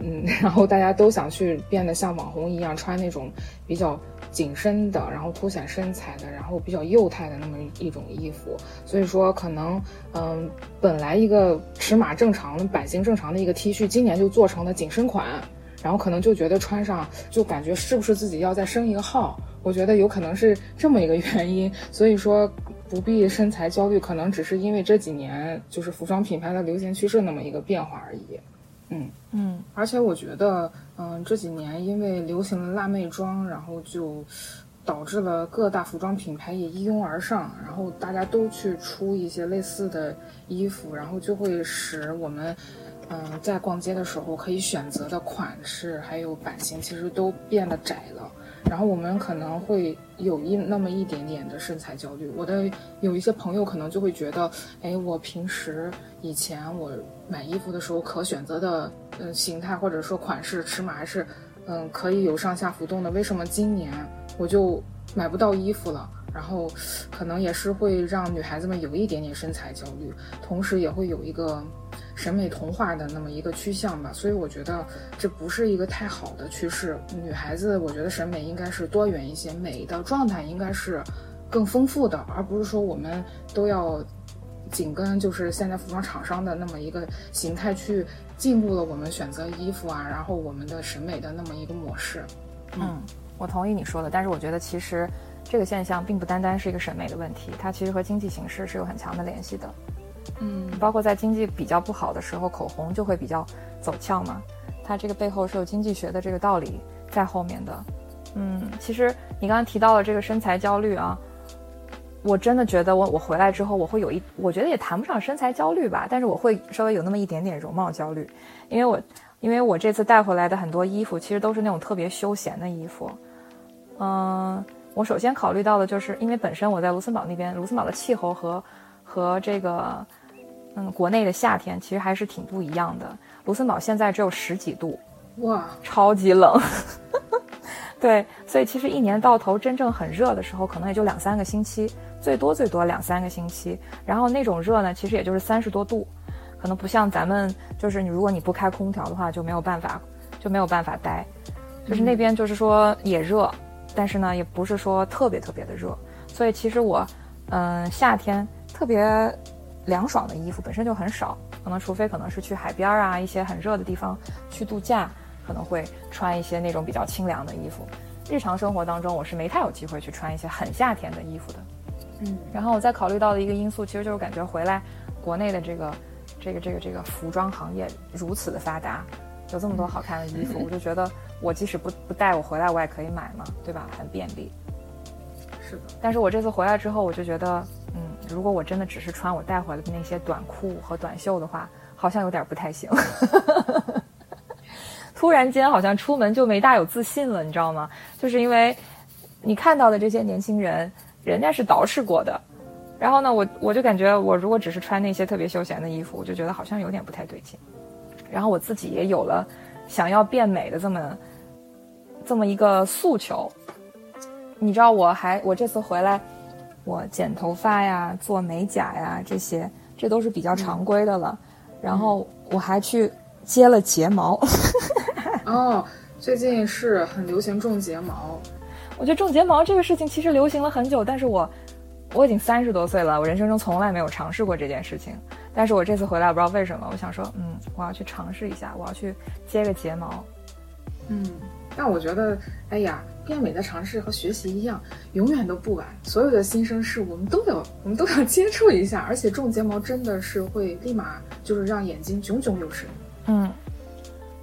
嗯，然后大家都想去变得像网红一样穿那种比较。紧身的，然后凸显身材的，然后比较幼态的那么一种衣服，所以说可能，嗯，本来一个尺码正常版型正常的一个 T 恤，今年就做成了紧身款，然后可能就觉得穿上就感觉是不是自己要再升一个号？我觉得有可能是这么一个原因，所以说不必身材焦虑，可能只是因为这几年就是服装品牌的流行趋势那么一个变化而已。嗯嗯，而且我觉得，嗯，这几年因为流行了辣妹装，然后就导致了各大服装品牌也一拥而上，然后大家都去出一些类似的衣服，然后就会使我们，嗯，在逛街的时候可以选择的款式还有版型其实都变得窄了。然后我们可能会有一那么一点点的身材焦虑。我的有一些朋友可能就会觉得，哎，我平时以前我买衣服的时候可选择的，嗯，形态或者说款式、尺码还是，嗯，可以有上下浮动的。为什么今年我就买不到衣服了？然后，可能也是会让女孩子们有一点点身材焦虑，同时也会有一个。审美同化的那么一个趋向吧，所以我觉得这不是一个太好的趋势。女孩子，我觉得审美应该是多元一些，美的状态应该是更丰富的，而不是说我们都要紧跟就是现在服装厂商的那么一个形态去进入了我们选择衣服啊，然后我们的审美的那么一个模式。嗯，我同意你说的，但是我觉得其实这个现象并不单单是一个审美的问题，它其实和经济形势是有很强的联系的。嗯，包括在经济比较不好的时候，口红就会比较走俏嘛。它这个背后是有经济学的这个道理在后面的。嗯，其实你刚刚提到了这个身材焦虑啊，我真的觉得我我回来之后我会有一，我觉得也谈不上身材焦虑吧，但是我会稍微有那么一点点容貌焦虑，因为我因为我这次带回来的很多衣服其实都是那种特别休闲的衣服。嗯，我首先考虑到的就是因为本身我在卢森堡那边，卢森堡的气候和和这个。嗯，国内的夏天其实还是挺不一样的。卢森堡现在只有十几度，哇，超级冷。对，所以其实一年到头真正很热的时候，可能也就两三个星期，最多最多两三个星期。然后那种热呢，其实也就是三十多度，可能不像咱们，就是你如果你不开空调的话，就没有办法，就没有办法待。就是那边就是说也热，但是呢，也不是说特别特别的热。所以其实我，嗯，夏天特别。凉爽的衣服本身就很少，可能除非可能是去海边啊一些很热的地方去度假，可能会穿一些那种比较清凉的衣服。日常生活当中，我是没太有机会去穿一些很夏天的衣服的。嗯，然后我再考虑到的一个因素，其实就是感觉回来国内的这个这个这个这个服装行业如此的发达，有这么多好看的衣服，我就觉得我即使不不带我回来，我也可以买嘛，对吧？很便利。是的。但是我这次回来之后，我就觉得，嗯，如果我真的只是穿我带回来的那些短裤和短袖的话，好像有点不太行。突然间，好像出门就没大有自信了，你知道吗？就是因为你看到的这些年轻人，人家是捯饬过的。然后呢，我我就感觉，我如果只是穿那些特别休闲的衣服，我就觉得好像有点不太对劲。然后我自己也有了想要变美的这么这么一个诉求。你知道，我还我这次回来，我剪头发呀、做美甲呀这些，这都是比较常规的了。然后我还去接了睫毛。哦，最近是很流行种睫毛。我觉得种睫毛这个事情其实流行了很久，但是我。我已经三十多岁了，我人生中从来没有尝试过这件事情。但是我这次回来，我不知道为什么，我想说，嗯，我要去尝试一下，我要去接个睫毛。嗯，但我觉得，哎呀，变美的尝试和学习一样，永远都不晚。所有的新生事物，我们都有，我们都要接触一下。而且种睫毛真的是会立马就是让眼睛炯炯有神。嗯，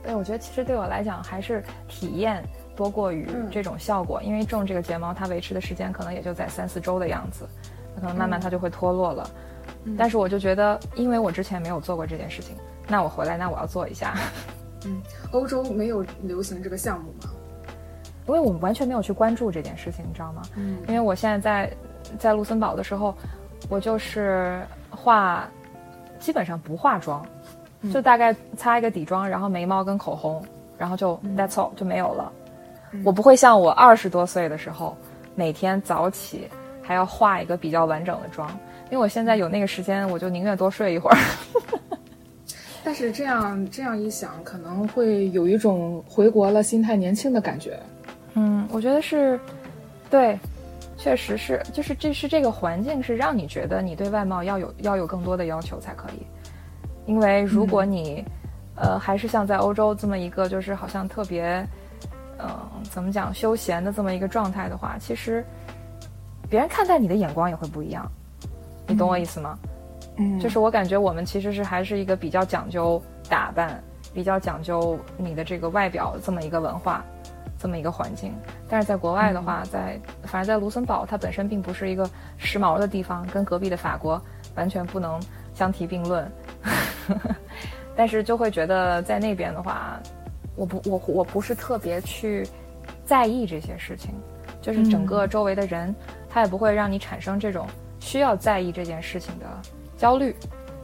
对，我觉得其实对我来讲还是体验。多过于这种效果，因为种这个睫毛，它维持的时间可能也就在三四周的样子，可能慢慢它就会脱落了。但是我就觉得，因为我之前没有做过这件事情，那我回来，那我要做一下。嗯，欧洲没有流行这个项目吗？因为我们完全没有去关注这件事情，你知道吗？嗯。因为我现在在在卢森堡的时候，我就是化，基本上不化妆，就大概擦一个底妆，然后眉毛跟口红，然后就 That's all 就没有了。我不会像我二十多岁的时候，每天早起还要化一个比较完整的妆，因为我现在有那个时间，我就宁愿多睡一会儿。但是这样这样一想，可能会有一种回国了、心态年轻的感觉。嗯，我觉得是，对，确实是，就是这是这个环境是让你觉得你对外貌要有要有更多的要求才可以，因为如果你，呃，还是像在欧洲这么一个就是好像特别。嗯，怎么讲休闲的这么一个状态的话，其实别人看待你的眼光也会不一样，你懂我意思吗？嗯，就是我感觉我们其实是还是一个比较讲究打扮、比较讲究你的这个外表这么一个文化，这么一个环境。但是在国外的话，在反正在卢森堡，它本身并不是一个时髦的地方，跟隔壁的法国完全不能相提并论。但是就会觉得在那边的话。我不，我我不是特别去在意这些事情，就是整个周围的人，他也不会让你产生这种需要在意这件事情的焦虑。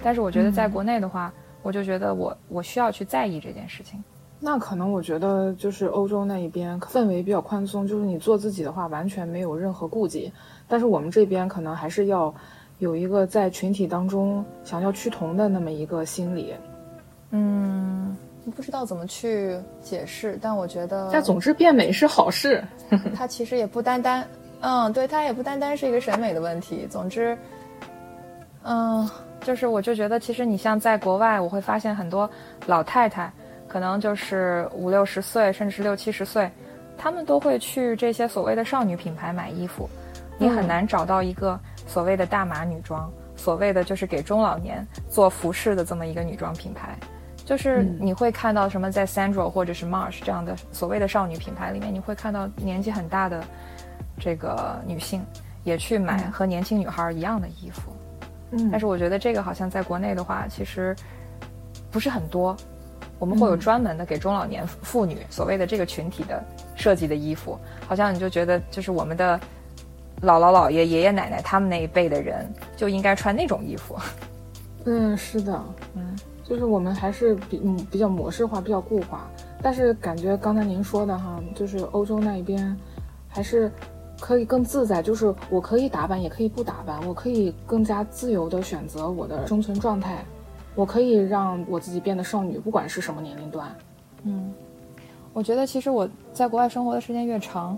但是我觉得在国内的话，我就觉得我我需要去在意这件事情。那可能我觉得就是欧洲那一边氛围比较宽松，就是你做自己的话完全没有任何顾忌。但是我们这边可能还是要有一个在群体当中想要趋同的那么一个心理。嗯。不知道怎么去解释，但我觉得，但总之变美是好事。它其实也不单单，嗯，对，它也不单单是一个审美的问题。总之，嗯，就是我就觉得，其实你像在国外，我会发现很多老太太，可能就是五六十岁，甚至是六七十岁，她们都会去这些所谓的少女品牌买衣服。你很难找到一个所谓的大码女装，所谓的就是给中老年做服饰的这么一个女装品牌。就是你会看到什么，在 Sandro 或者是 Marsh 这样的所谓的少女品牌里面，你会看到年纪很大的这个女性也去买和年轻女孩一样的衣服。嗯，但是我觉得这个好像在国内的话，其实不是很多。我们会有专门的给中老年妇女所谓的这个群体的设计的衣服，好像你就觉得就是我们的姥姥姥爷、爷爷奶奶他们那一辈的人就应该穿那种衣服。嗯，是的，嗯。就是我们还是比嗯比较模式化，比较固化，但是感觉刚才您说的哈，就是欧洲那一边，还是可以更自在，就是我可以打扮，也可以不打扮，我可以更加自由的选择我的生存状态，我可以让我自己变得少女，不管是什么年龄段。嗯，我觉得其实我在国外生活的时间越长，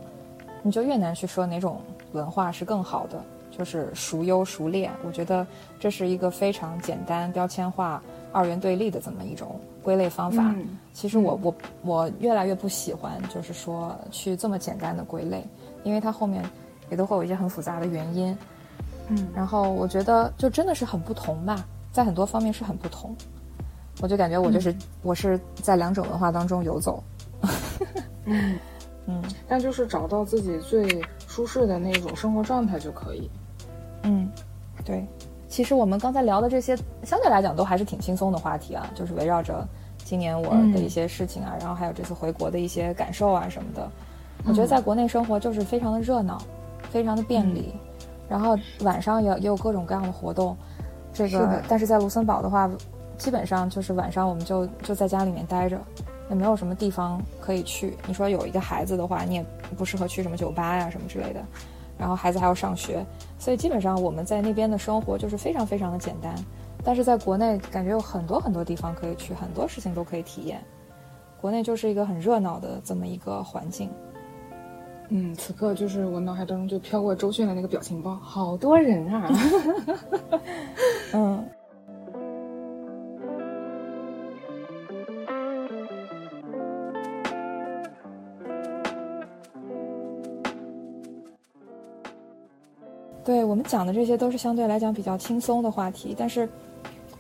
你就越难去说哪种文化是更好的，就是孰优孰劣。我觉得这是一个非常简单标签化。二元对立的这么一种归类方法，其实我我我越来越不喜欢，就是说去这么简单的归类，因为它后面也都会有一些很复杂的原因。嗯，然后我觉得就真的是很不同吧，在很多方面是很不同。我就感觉我就是我是在两种文化当中游走。嗯嗯，但就是找到自己最。舒适的那种生活状态就可以。嗯，对。其实我们刚才聊的这些，相对来讲都还是挺轻松的话题啊，就是围绕着今年我的一些事情啊，然后还有这次回国的一些感受啊什么的。我觉得在国内生活就是非常的热闹，非常的便利，然后晚上也也有各种各样的活动。这个，但是在卢森堡的话，基本上就是晚上我们就就在家里面待着，也没有什么地方可以去。你说有一个孩子的话，你也不适合去什么酒吧呀什么之类的。然后孩子还要上学，所以基本上我们在那边的生活就是非常非常的简单。但是在国内感觉有很多很多地方可以去，很多事情都可以体验。国内就是一个很热闹的这么一个环境。嗯，此刻就是我脑海当中就飘过周迅的那个表情包，好多人啊。嗯。对我们讲的这些都是相对来讲比较轻松的话题，但是，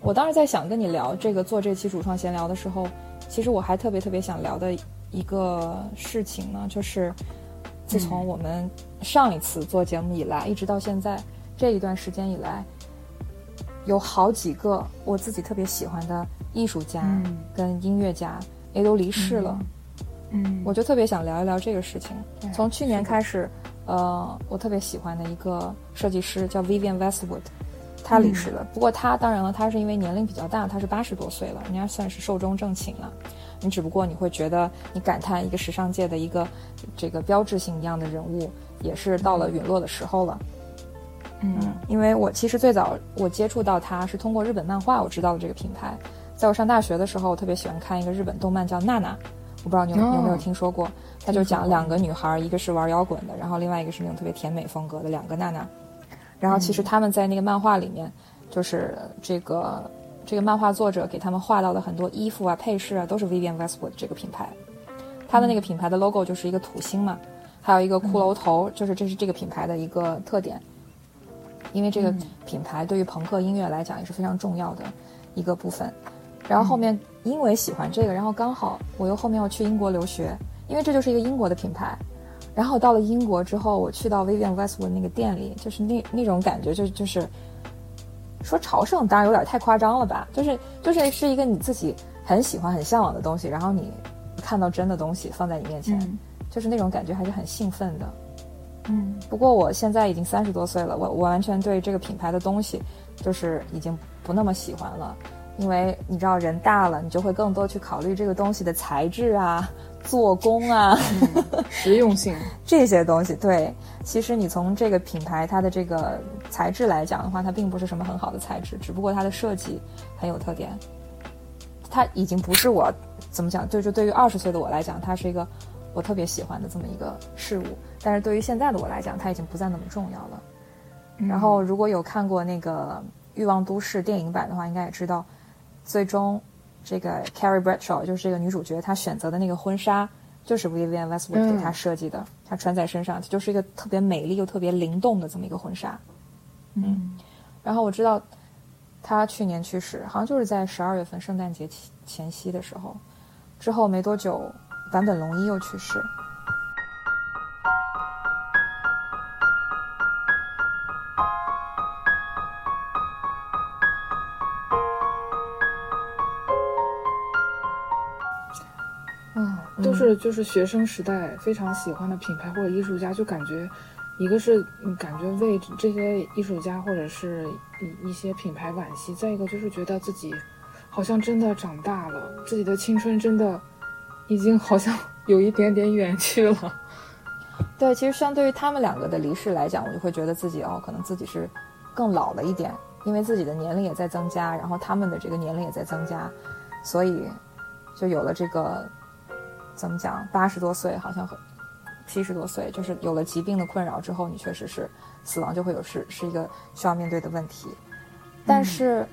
我当时在想跟你聊这个做这期主创闲聊的时候，其实我还特别特别想聊的一个事情呢，就是自从我们上一次做节目以来，一直到现在这一段时间以来，有好几个我自己特别喜欢的艺术家跟音乐家也都离世了，嗯，我就特别想聊一聊这个事情。从去年开始。呃，我特别喜欢的一个设计师叫 Vivian Westwood，他离世了。不过他当然了，他是因为年龄比较大，他是八十多岁了，人家算是寿终正寝了。你只不过你会觉得，你感叹一个时尚界的一个这个标志性一样的人物，也是到了陨落的时候了。嗯，因为我其实最早我接触到他是通过日本漫画，我知道了这个品牌。在我上大学的时候，我特别喜欢看一个日本动漫叫娜娜。我不知道你有有没有听说过，它就讲两个女孩，一个是玩摇滚的，然后另外一个是那种特别甜美风格的两个娜娜。然后其实他们在那个漫画里面，就是这个这个漫画作者给他们画到的很多衣服啊、配饰啊，都是 Vivienne Westwood 这个品牌。他的那个品牌的 logo 就是一个土星嘛，还有一个骷髅头，就是这是这个品牌的一个特点。因为这个品牌对于朋克音乐来讲也是非常重要的一个部分。然后后面因为喜欢这个，然后刚好我又后面要去英国留学，因为这就是一个英国的品牌。然后到了英国之后，我去到 Vivienne Westwood 那个店里，就是那那种感觉，就就是说朝圣当然有点太夸张了吧，就是就是是一个你自己很喜欢、很向往的东西，然后你看到真的东西放在你面前，就是那种感觉还是很兴奋的。嗯，不过我现在已经三十多岁了，我我完全对这个品牌的东西就是已经不那么喜欢了。因为你知道人大了，你就会更多去考虑这个东西的材质啊、做工啊、实用性 这些东西。对，其实你从这个品牌它的这个材质来讲的话，它并不是什么很好的材质，只不过它的设计很有特点。它已经不是我怎么讲，就就对于二十岁的我来讲，它是一个我特别喜欢的这么一个事物。但是对于现在的我来讲，它已经不再那么重要了。然后如果有看过那个《欲望都市》电影版的话，应该也知道。最终，这个 Carrie Bradshaw 就是这个女主角，她选择的那个婚纱就是 Vivienne Westwood 给她设计的，她穿在身上就是一个特别美丽又特别灵动的这么一个婚纱。嗯，然后我知道她去年去世，好像就是在十二月份圣诞节前前夕的时候，之后没多久，坂本龙一又去世。是，就是学生时代非常喜欢的品牌或者艺术家，就感觉，一个是感觉为这些艺术家或者是一一些品牌惋惜，再一个就是觉得自己好像真的长大了，自己的青春真的已经好像 有一点点远去了。对，其实相对于他们两个的离世来讲，我就会觉得自己哦，可能自己是更老了一点，因为自己的年龄也在增加，然后他们的这个年龄也在增加，所以就有了这个。怎么讲？八十多岁好像很，七十多岁就是有了疾病的困扰之后，你确实是死亡就会有是是一个需要面对的问题。但是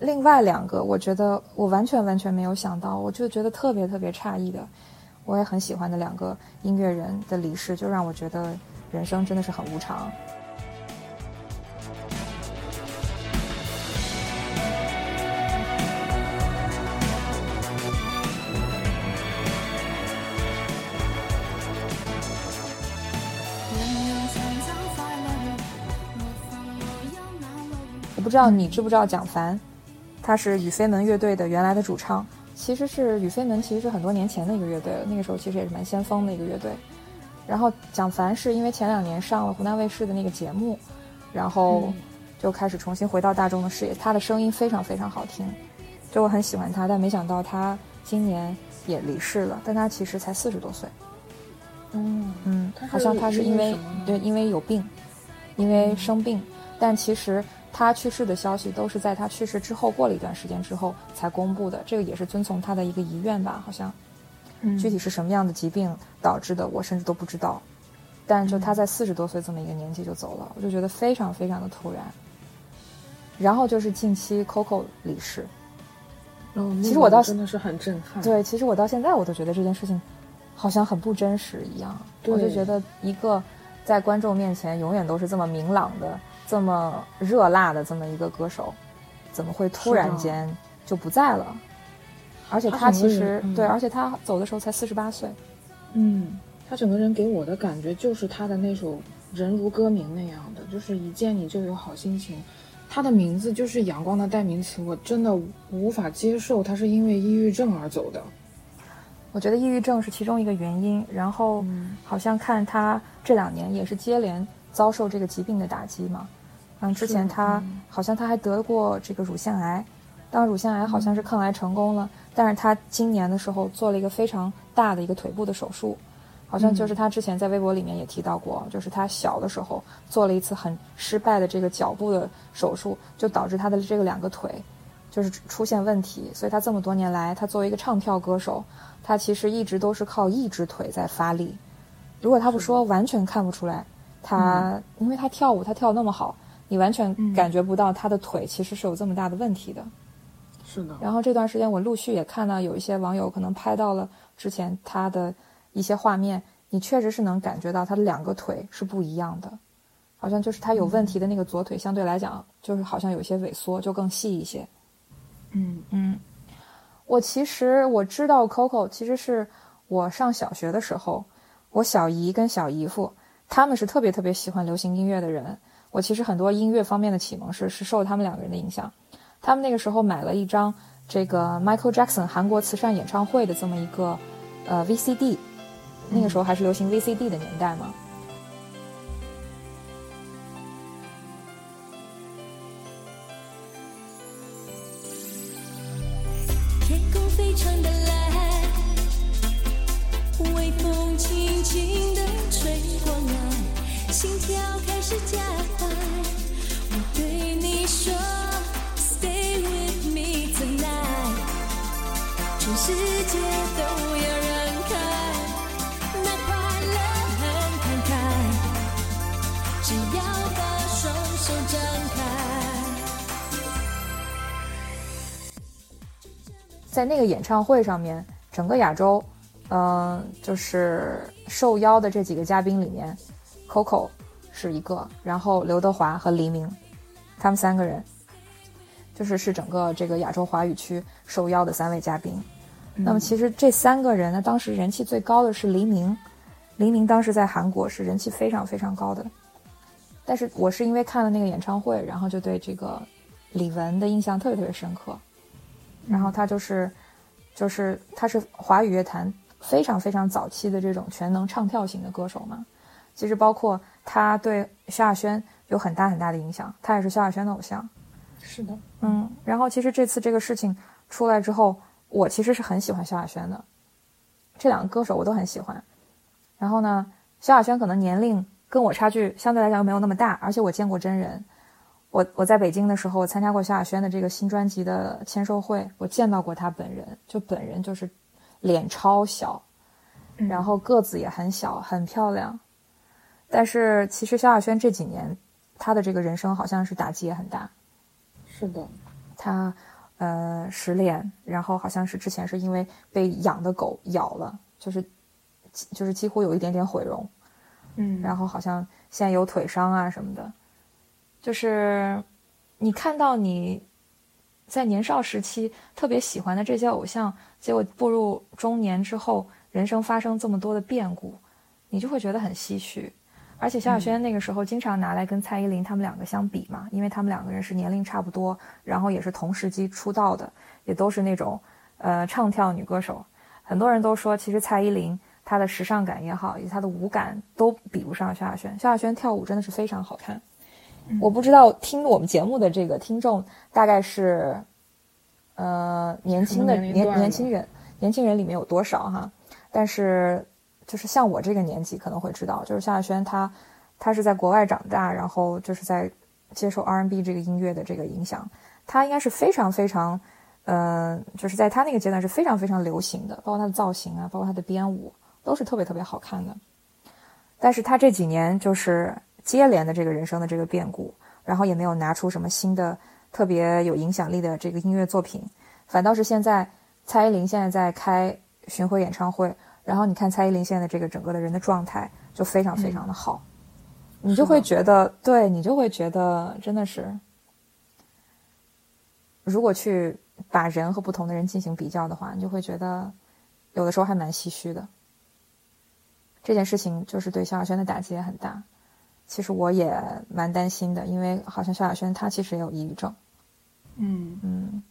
另外两个，我觉得我完全完全没有想到，我就觉得特别特别诧异的，我也很喜欢的两个音乐人的离世，就让我觉得人生真的是很无常。知道你知不知道蒋凡，他是雨飞门乐队的原来的主唱，其实是雨飞门，其实是很多年前的一个乐队了，那个时候其实也是蛮先锋的一个乐队。然后蒋凡是因为前两年上了湖南卫视的那个节目，然后就开始重新回到大众的视野。他的声音非常非常好听，就我很喜欢他，但没想到他今年也离世了。但他其实才四十多岁。嗯嗯，好像他是因为对因为有病，因为生病。但其实他去世的消息都是在他去世之后过了一段时间之后才公布的。这个也是遵从他的一个遗愿吧，好像。具体是什么样的疾病导致的，我甚至都不知道。但就他在四十多岁这么一个年纪就走了，我就觉得非常非常的突然。然后就是近期 Coco 离世，嗯，其实我到真的是很震撼。对，其实我到现在我都觉得这件事情好像很不真实一样。我就觉得一个在观众面前永远都是这么明朗的、这么热辣的这么一个歌手，怎么会突然间就不在了？而且他其实对，而且他走的时候才四十八岁。嗯，他整个人给我的感觉就是他的那首《人如歌名》那样的，就是一见你就有好心情。他的名字就是阳光的代名词，我真的无法接受他是因为抑郁症而走的。我觉得抑郁症是其中一个原因，然后好像看他这两年也是接连遭受这个疾病的打击嘛。嗯，之前他好像他还得过这个乳腺癌，当乳腺癌好像是抗癌成功了。但是他今年的时候做了一个非常大的一个腿部的手术，好像就是他之前在微博里面也提到过，就是他小的时候做了一次很失败的这个脚部的手术，就导致他的这个两个腿就是出现问题。所以他这么多年来，他作为一个唱跳歌手，他其实一直都是靠一只腿在发力。如果他不说，完全看不出来。他因为他跳舞，他跳那么好，你完全感觉不到他的腿其实是有这么大的问题的。是的，然后这段时间我陆续也看到有一些网友可能拍到了之前他的一些画面，你确实是能感觉到他的两个腿是不一样的，好像就是他有问题的那个左腿相对来讲就是好像有些萎缩，就更细一些。嗯。嗯，我其实我知道 Coco，其实是我上小学的时候，我小姨跟小姨夫他们是特别特别喜欢流行音乐的人，我其实很多音乐方面的启蒙是是受他们两个人的影响。他们那个时候买了一张这个 Michael Jackson 韩国慈善演唱会的这么一个呃 VCD，那个时候还是流行 VCD 的年代嘛。微风轻轻的吹过来，心跳开始加在那个演唱会上面，整个亚洲，嗯，就是受邀的这几个嘉宾里面，Coco 是一个，然后刘德华和黎明，他们三个人，就是是整个这个亚洲华语区受邀的三位嘉宾。那么其实这三个人呢，当时人气最高的是黎明，黎明当时在韩国是人气非常非常高的。但是我是因为看了那个演唱会，然后就对这个李玟的印象特别特别深刻。然后他就是，就是他是华语乐坛非常非常早期的这种全能唱跳型的歌手嘛。其实包括他对萧亚轩有很大很大的影响，他也是萧亚轩的偶像。是的，嗯。然后其实这次这个事情出来之后。我其实是很喜欢萧亚轩的，这两个歌手我都很喜欢。然后呢，萧亚轩可能年龄跟我差距相对来讲没有那么大，而且我见过真人。我我在北京的时候，我参加过萧亚轩的这个新专辑的签售会，我见到过他本人，就本人就是脸超小，然后个子也很小，很漂亮。但是其实萧亚轩这几年他的这个人生好像是打击也很大。是的，他。呃，失恋，然后好像是之前是因为被养的狗咬了，就是就是几乎有一点点毁容，嗯，然后好像现在有腿伤啊什么的，就是你看到你在年少时期特别喜欢的这些偶像，结果步入中年之后，人生发生这么多的变故，你就会觉得很唏嘘。而且萧亚轩那个时候经常拿来跟蔡依林他们两个相比嘛，因为他们两个人是年龄差不多，然后也是同时期出道的，也都是那种呃唱跳女歌手。很多人都说，其实蔡依林她的时尚感也好，以及她的舞感都比不上萧亚轩。萧亚轩跳舞真的是非常好看。我不知道听我们节目的这个听众大概是呃年轻的年年轻人，年轻人里面有多少哈？但是就是像我这个年纪可能会知道，就是萧亚轩他他是在国外长大，然后就是在接受 R&B 这个音乐的这个影响，他应该是非常非常，呃，就是在他那个阶段是非常非常流行的，包括他的造型啊，包括他的编舞都是特别特别好看的。但是他这几年就是接连的这个人生的这个变故，然后也没有拿出什么新的特别有影响力的这个音乐作品，反倒是现在蔡依林现在在开巡回演唱会，然后你看蔡依林现在的这个整个的人的状态就非常非常的好，你就会觉得，对你就会觉得真的是，如果去把人和不同的人进行比较的话，你就会觉得有的时候还蛮唏嘘的。这件事情就是对萧亚轩的打击也很大，其实我也蛮担心的，因为好像萧亚轩她其实也有抑郁症。嗯嗯，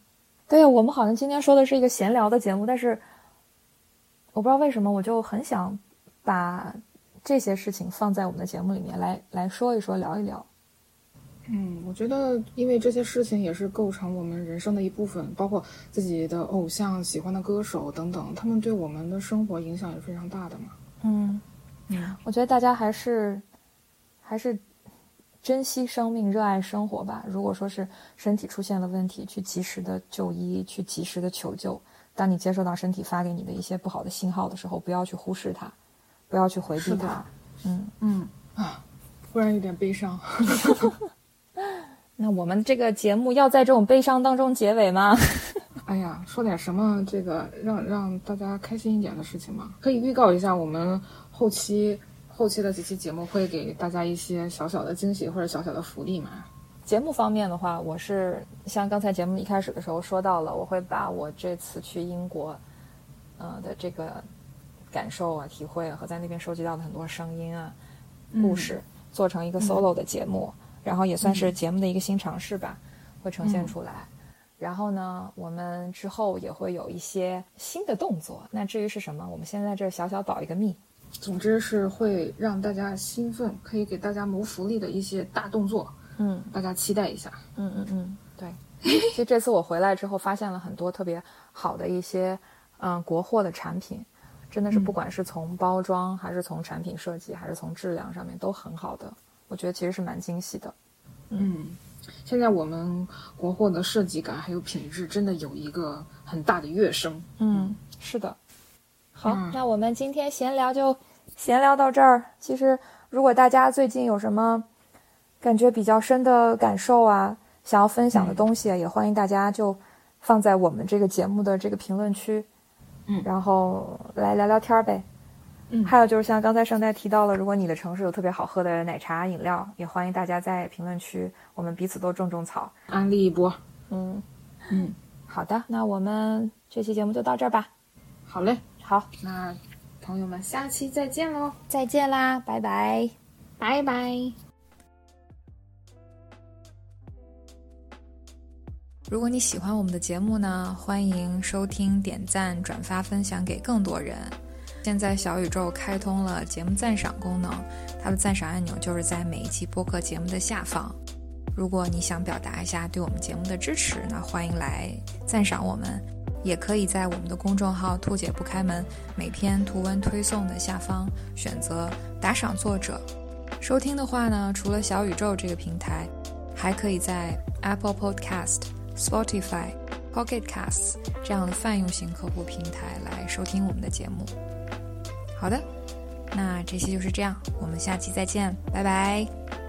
对我们好像今天说的是一个闲聊的节目，但是我不知道为什么，我就很想把这些事情放在我们的节目里面来来说一说、聊一聊。嗯，我觉得因为这些事情也是构成我们人生的一部分，包括自己的偶像、喜欢的歌手等等，他们对我们的生活影响也是非常大的嘛。嗯，嗯我觉得大家还是还是珍惜生命、热爱生活吧。如果说是身体出现了问题，去及时的就医，去及时的求救。当你接受到身体发给你的一些不好的信号的时候，不要去忽视它，不要去回避它。嗯，嗯啊，忽然有点悲伤。那我们这个节目要在这种悲伤当中结尾吗？哎呀，说点什么这个让让大家开心一点的事情嘛？可以预告一下，我们后期后期的几期节目会给大家一些小小的惊喜或者小小的福利嘛？节目方面的话，我是像刚才节目一开始的时候说到了，我会把我这次去英国，呃的这个感受啊、体会和在那边收集到的很多声音啊、故事，做成一个 solo 的节目，然后也算是节目的一个新尝试吧，会呈现出来。然后呢，我们之后也会有一些新的动作。那至于是什么，我们先在这儿小小保一个密。总之是会让大家兴奋，可以给大家谋福利的一些大动作，嗯大家期待一下。嗯嗯嗯，对。其实这次我回来之后，发现了很多特别好的一些嗯国货的产品，真的是不管是从包装，还是从产品设计，还是从质量上面都很好的。我觉得其实是蛮惊喜的。嗯，现在我们国货的设计感还有品质真的有一个很大的跃升。嗯，是的。好，嗯那我们今天闲聊就闲聊到这儿。其实，如果大家最近有什么感觉比较深的感受啊，想要分享的东西啊，也欢迎大家就放在我们这个节目的这个评论区，嗯然后来聊聊天儿呗。嗯还有就是像刚才圣代提到了，如果你的城市有特别好喝的奶茶饮料，也欢迎大家在评论区，我们彼此都种种草。安利一波。嗯，嗯，好的，那我们这期节目就到这儿吧。好嘞，好，那朋友们下期再见喽，再见啦，拜拜。拜拜。如果你喜欢我们的节目呢，欢迎收听、点赞、转发、分享给更多人。现在小宇宙开通了节目赞赏功能，它的赞赏按钮就是在每一期播客节目的下方。如果你想表达一下对我们节目的支持，那欢迎来赞赏我们，也可以在我们的公众号“兔姐不开门”每篇图文推送的下方选择打赏作者。收听的话呢，除了小宇宙这个平台，还可以在 Apple Podcast、Spotify、Pocket Casts 这样的泛用型客户平台来收听我们的节目。好的，那这期就是这样，我们下期再见，拜拜。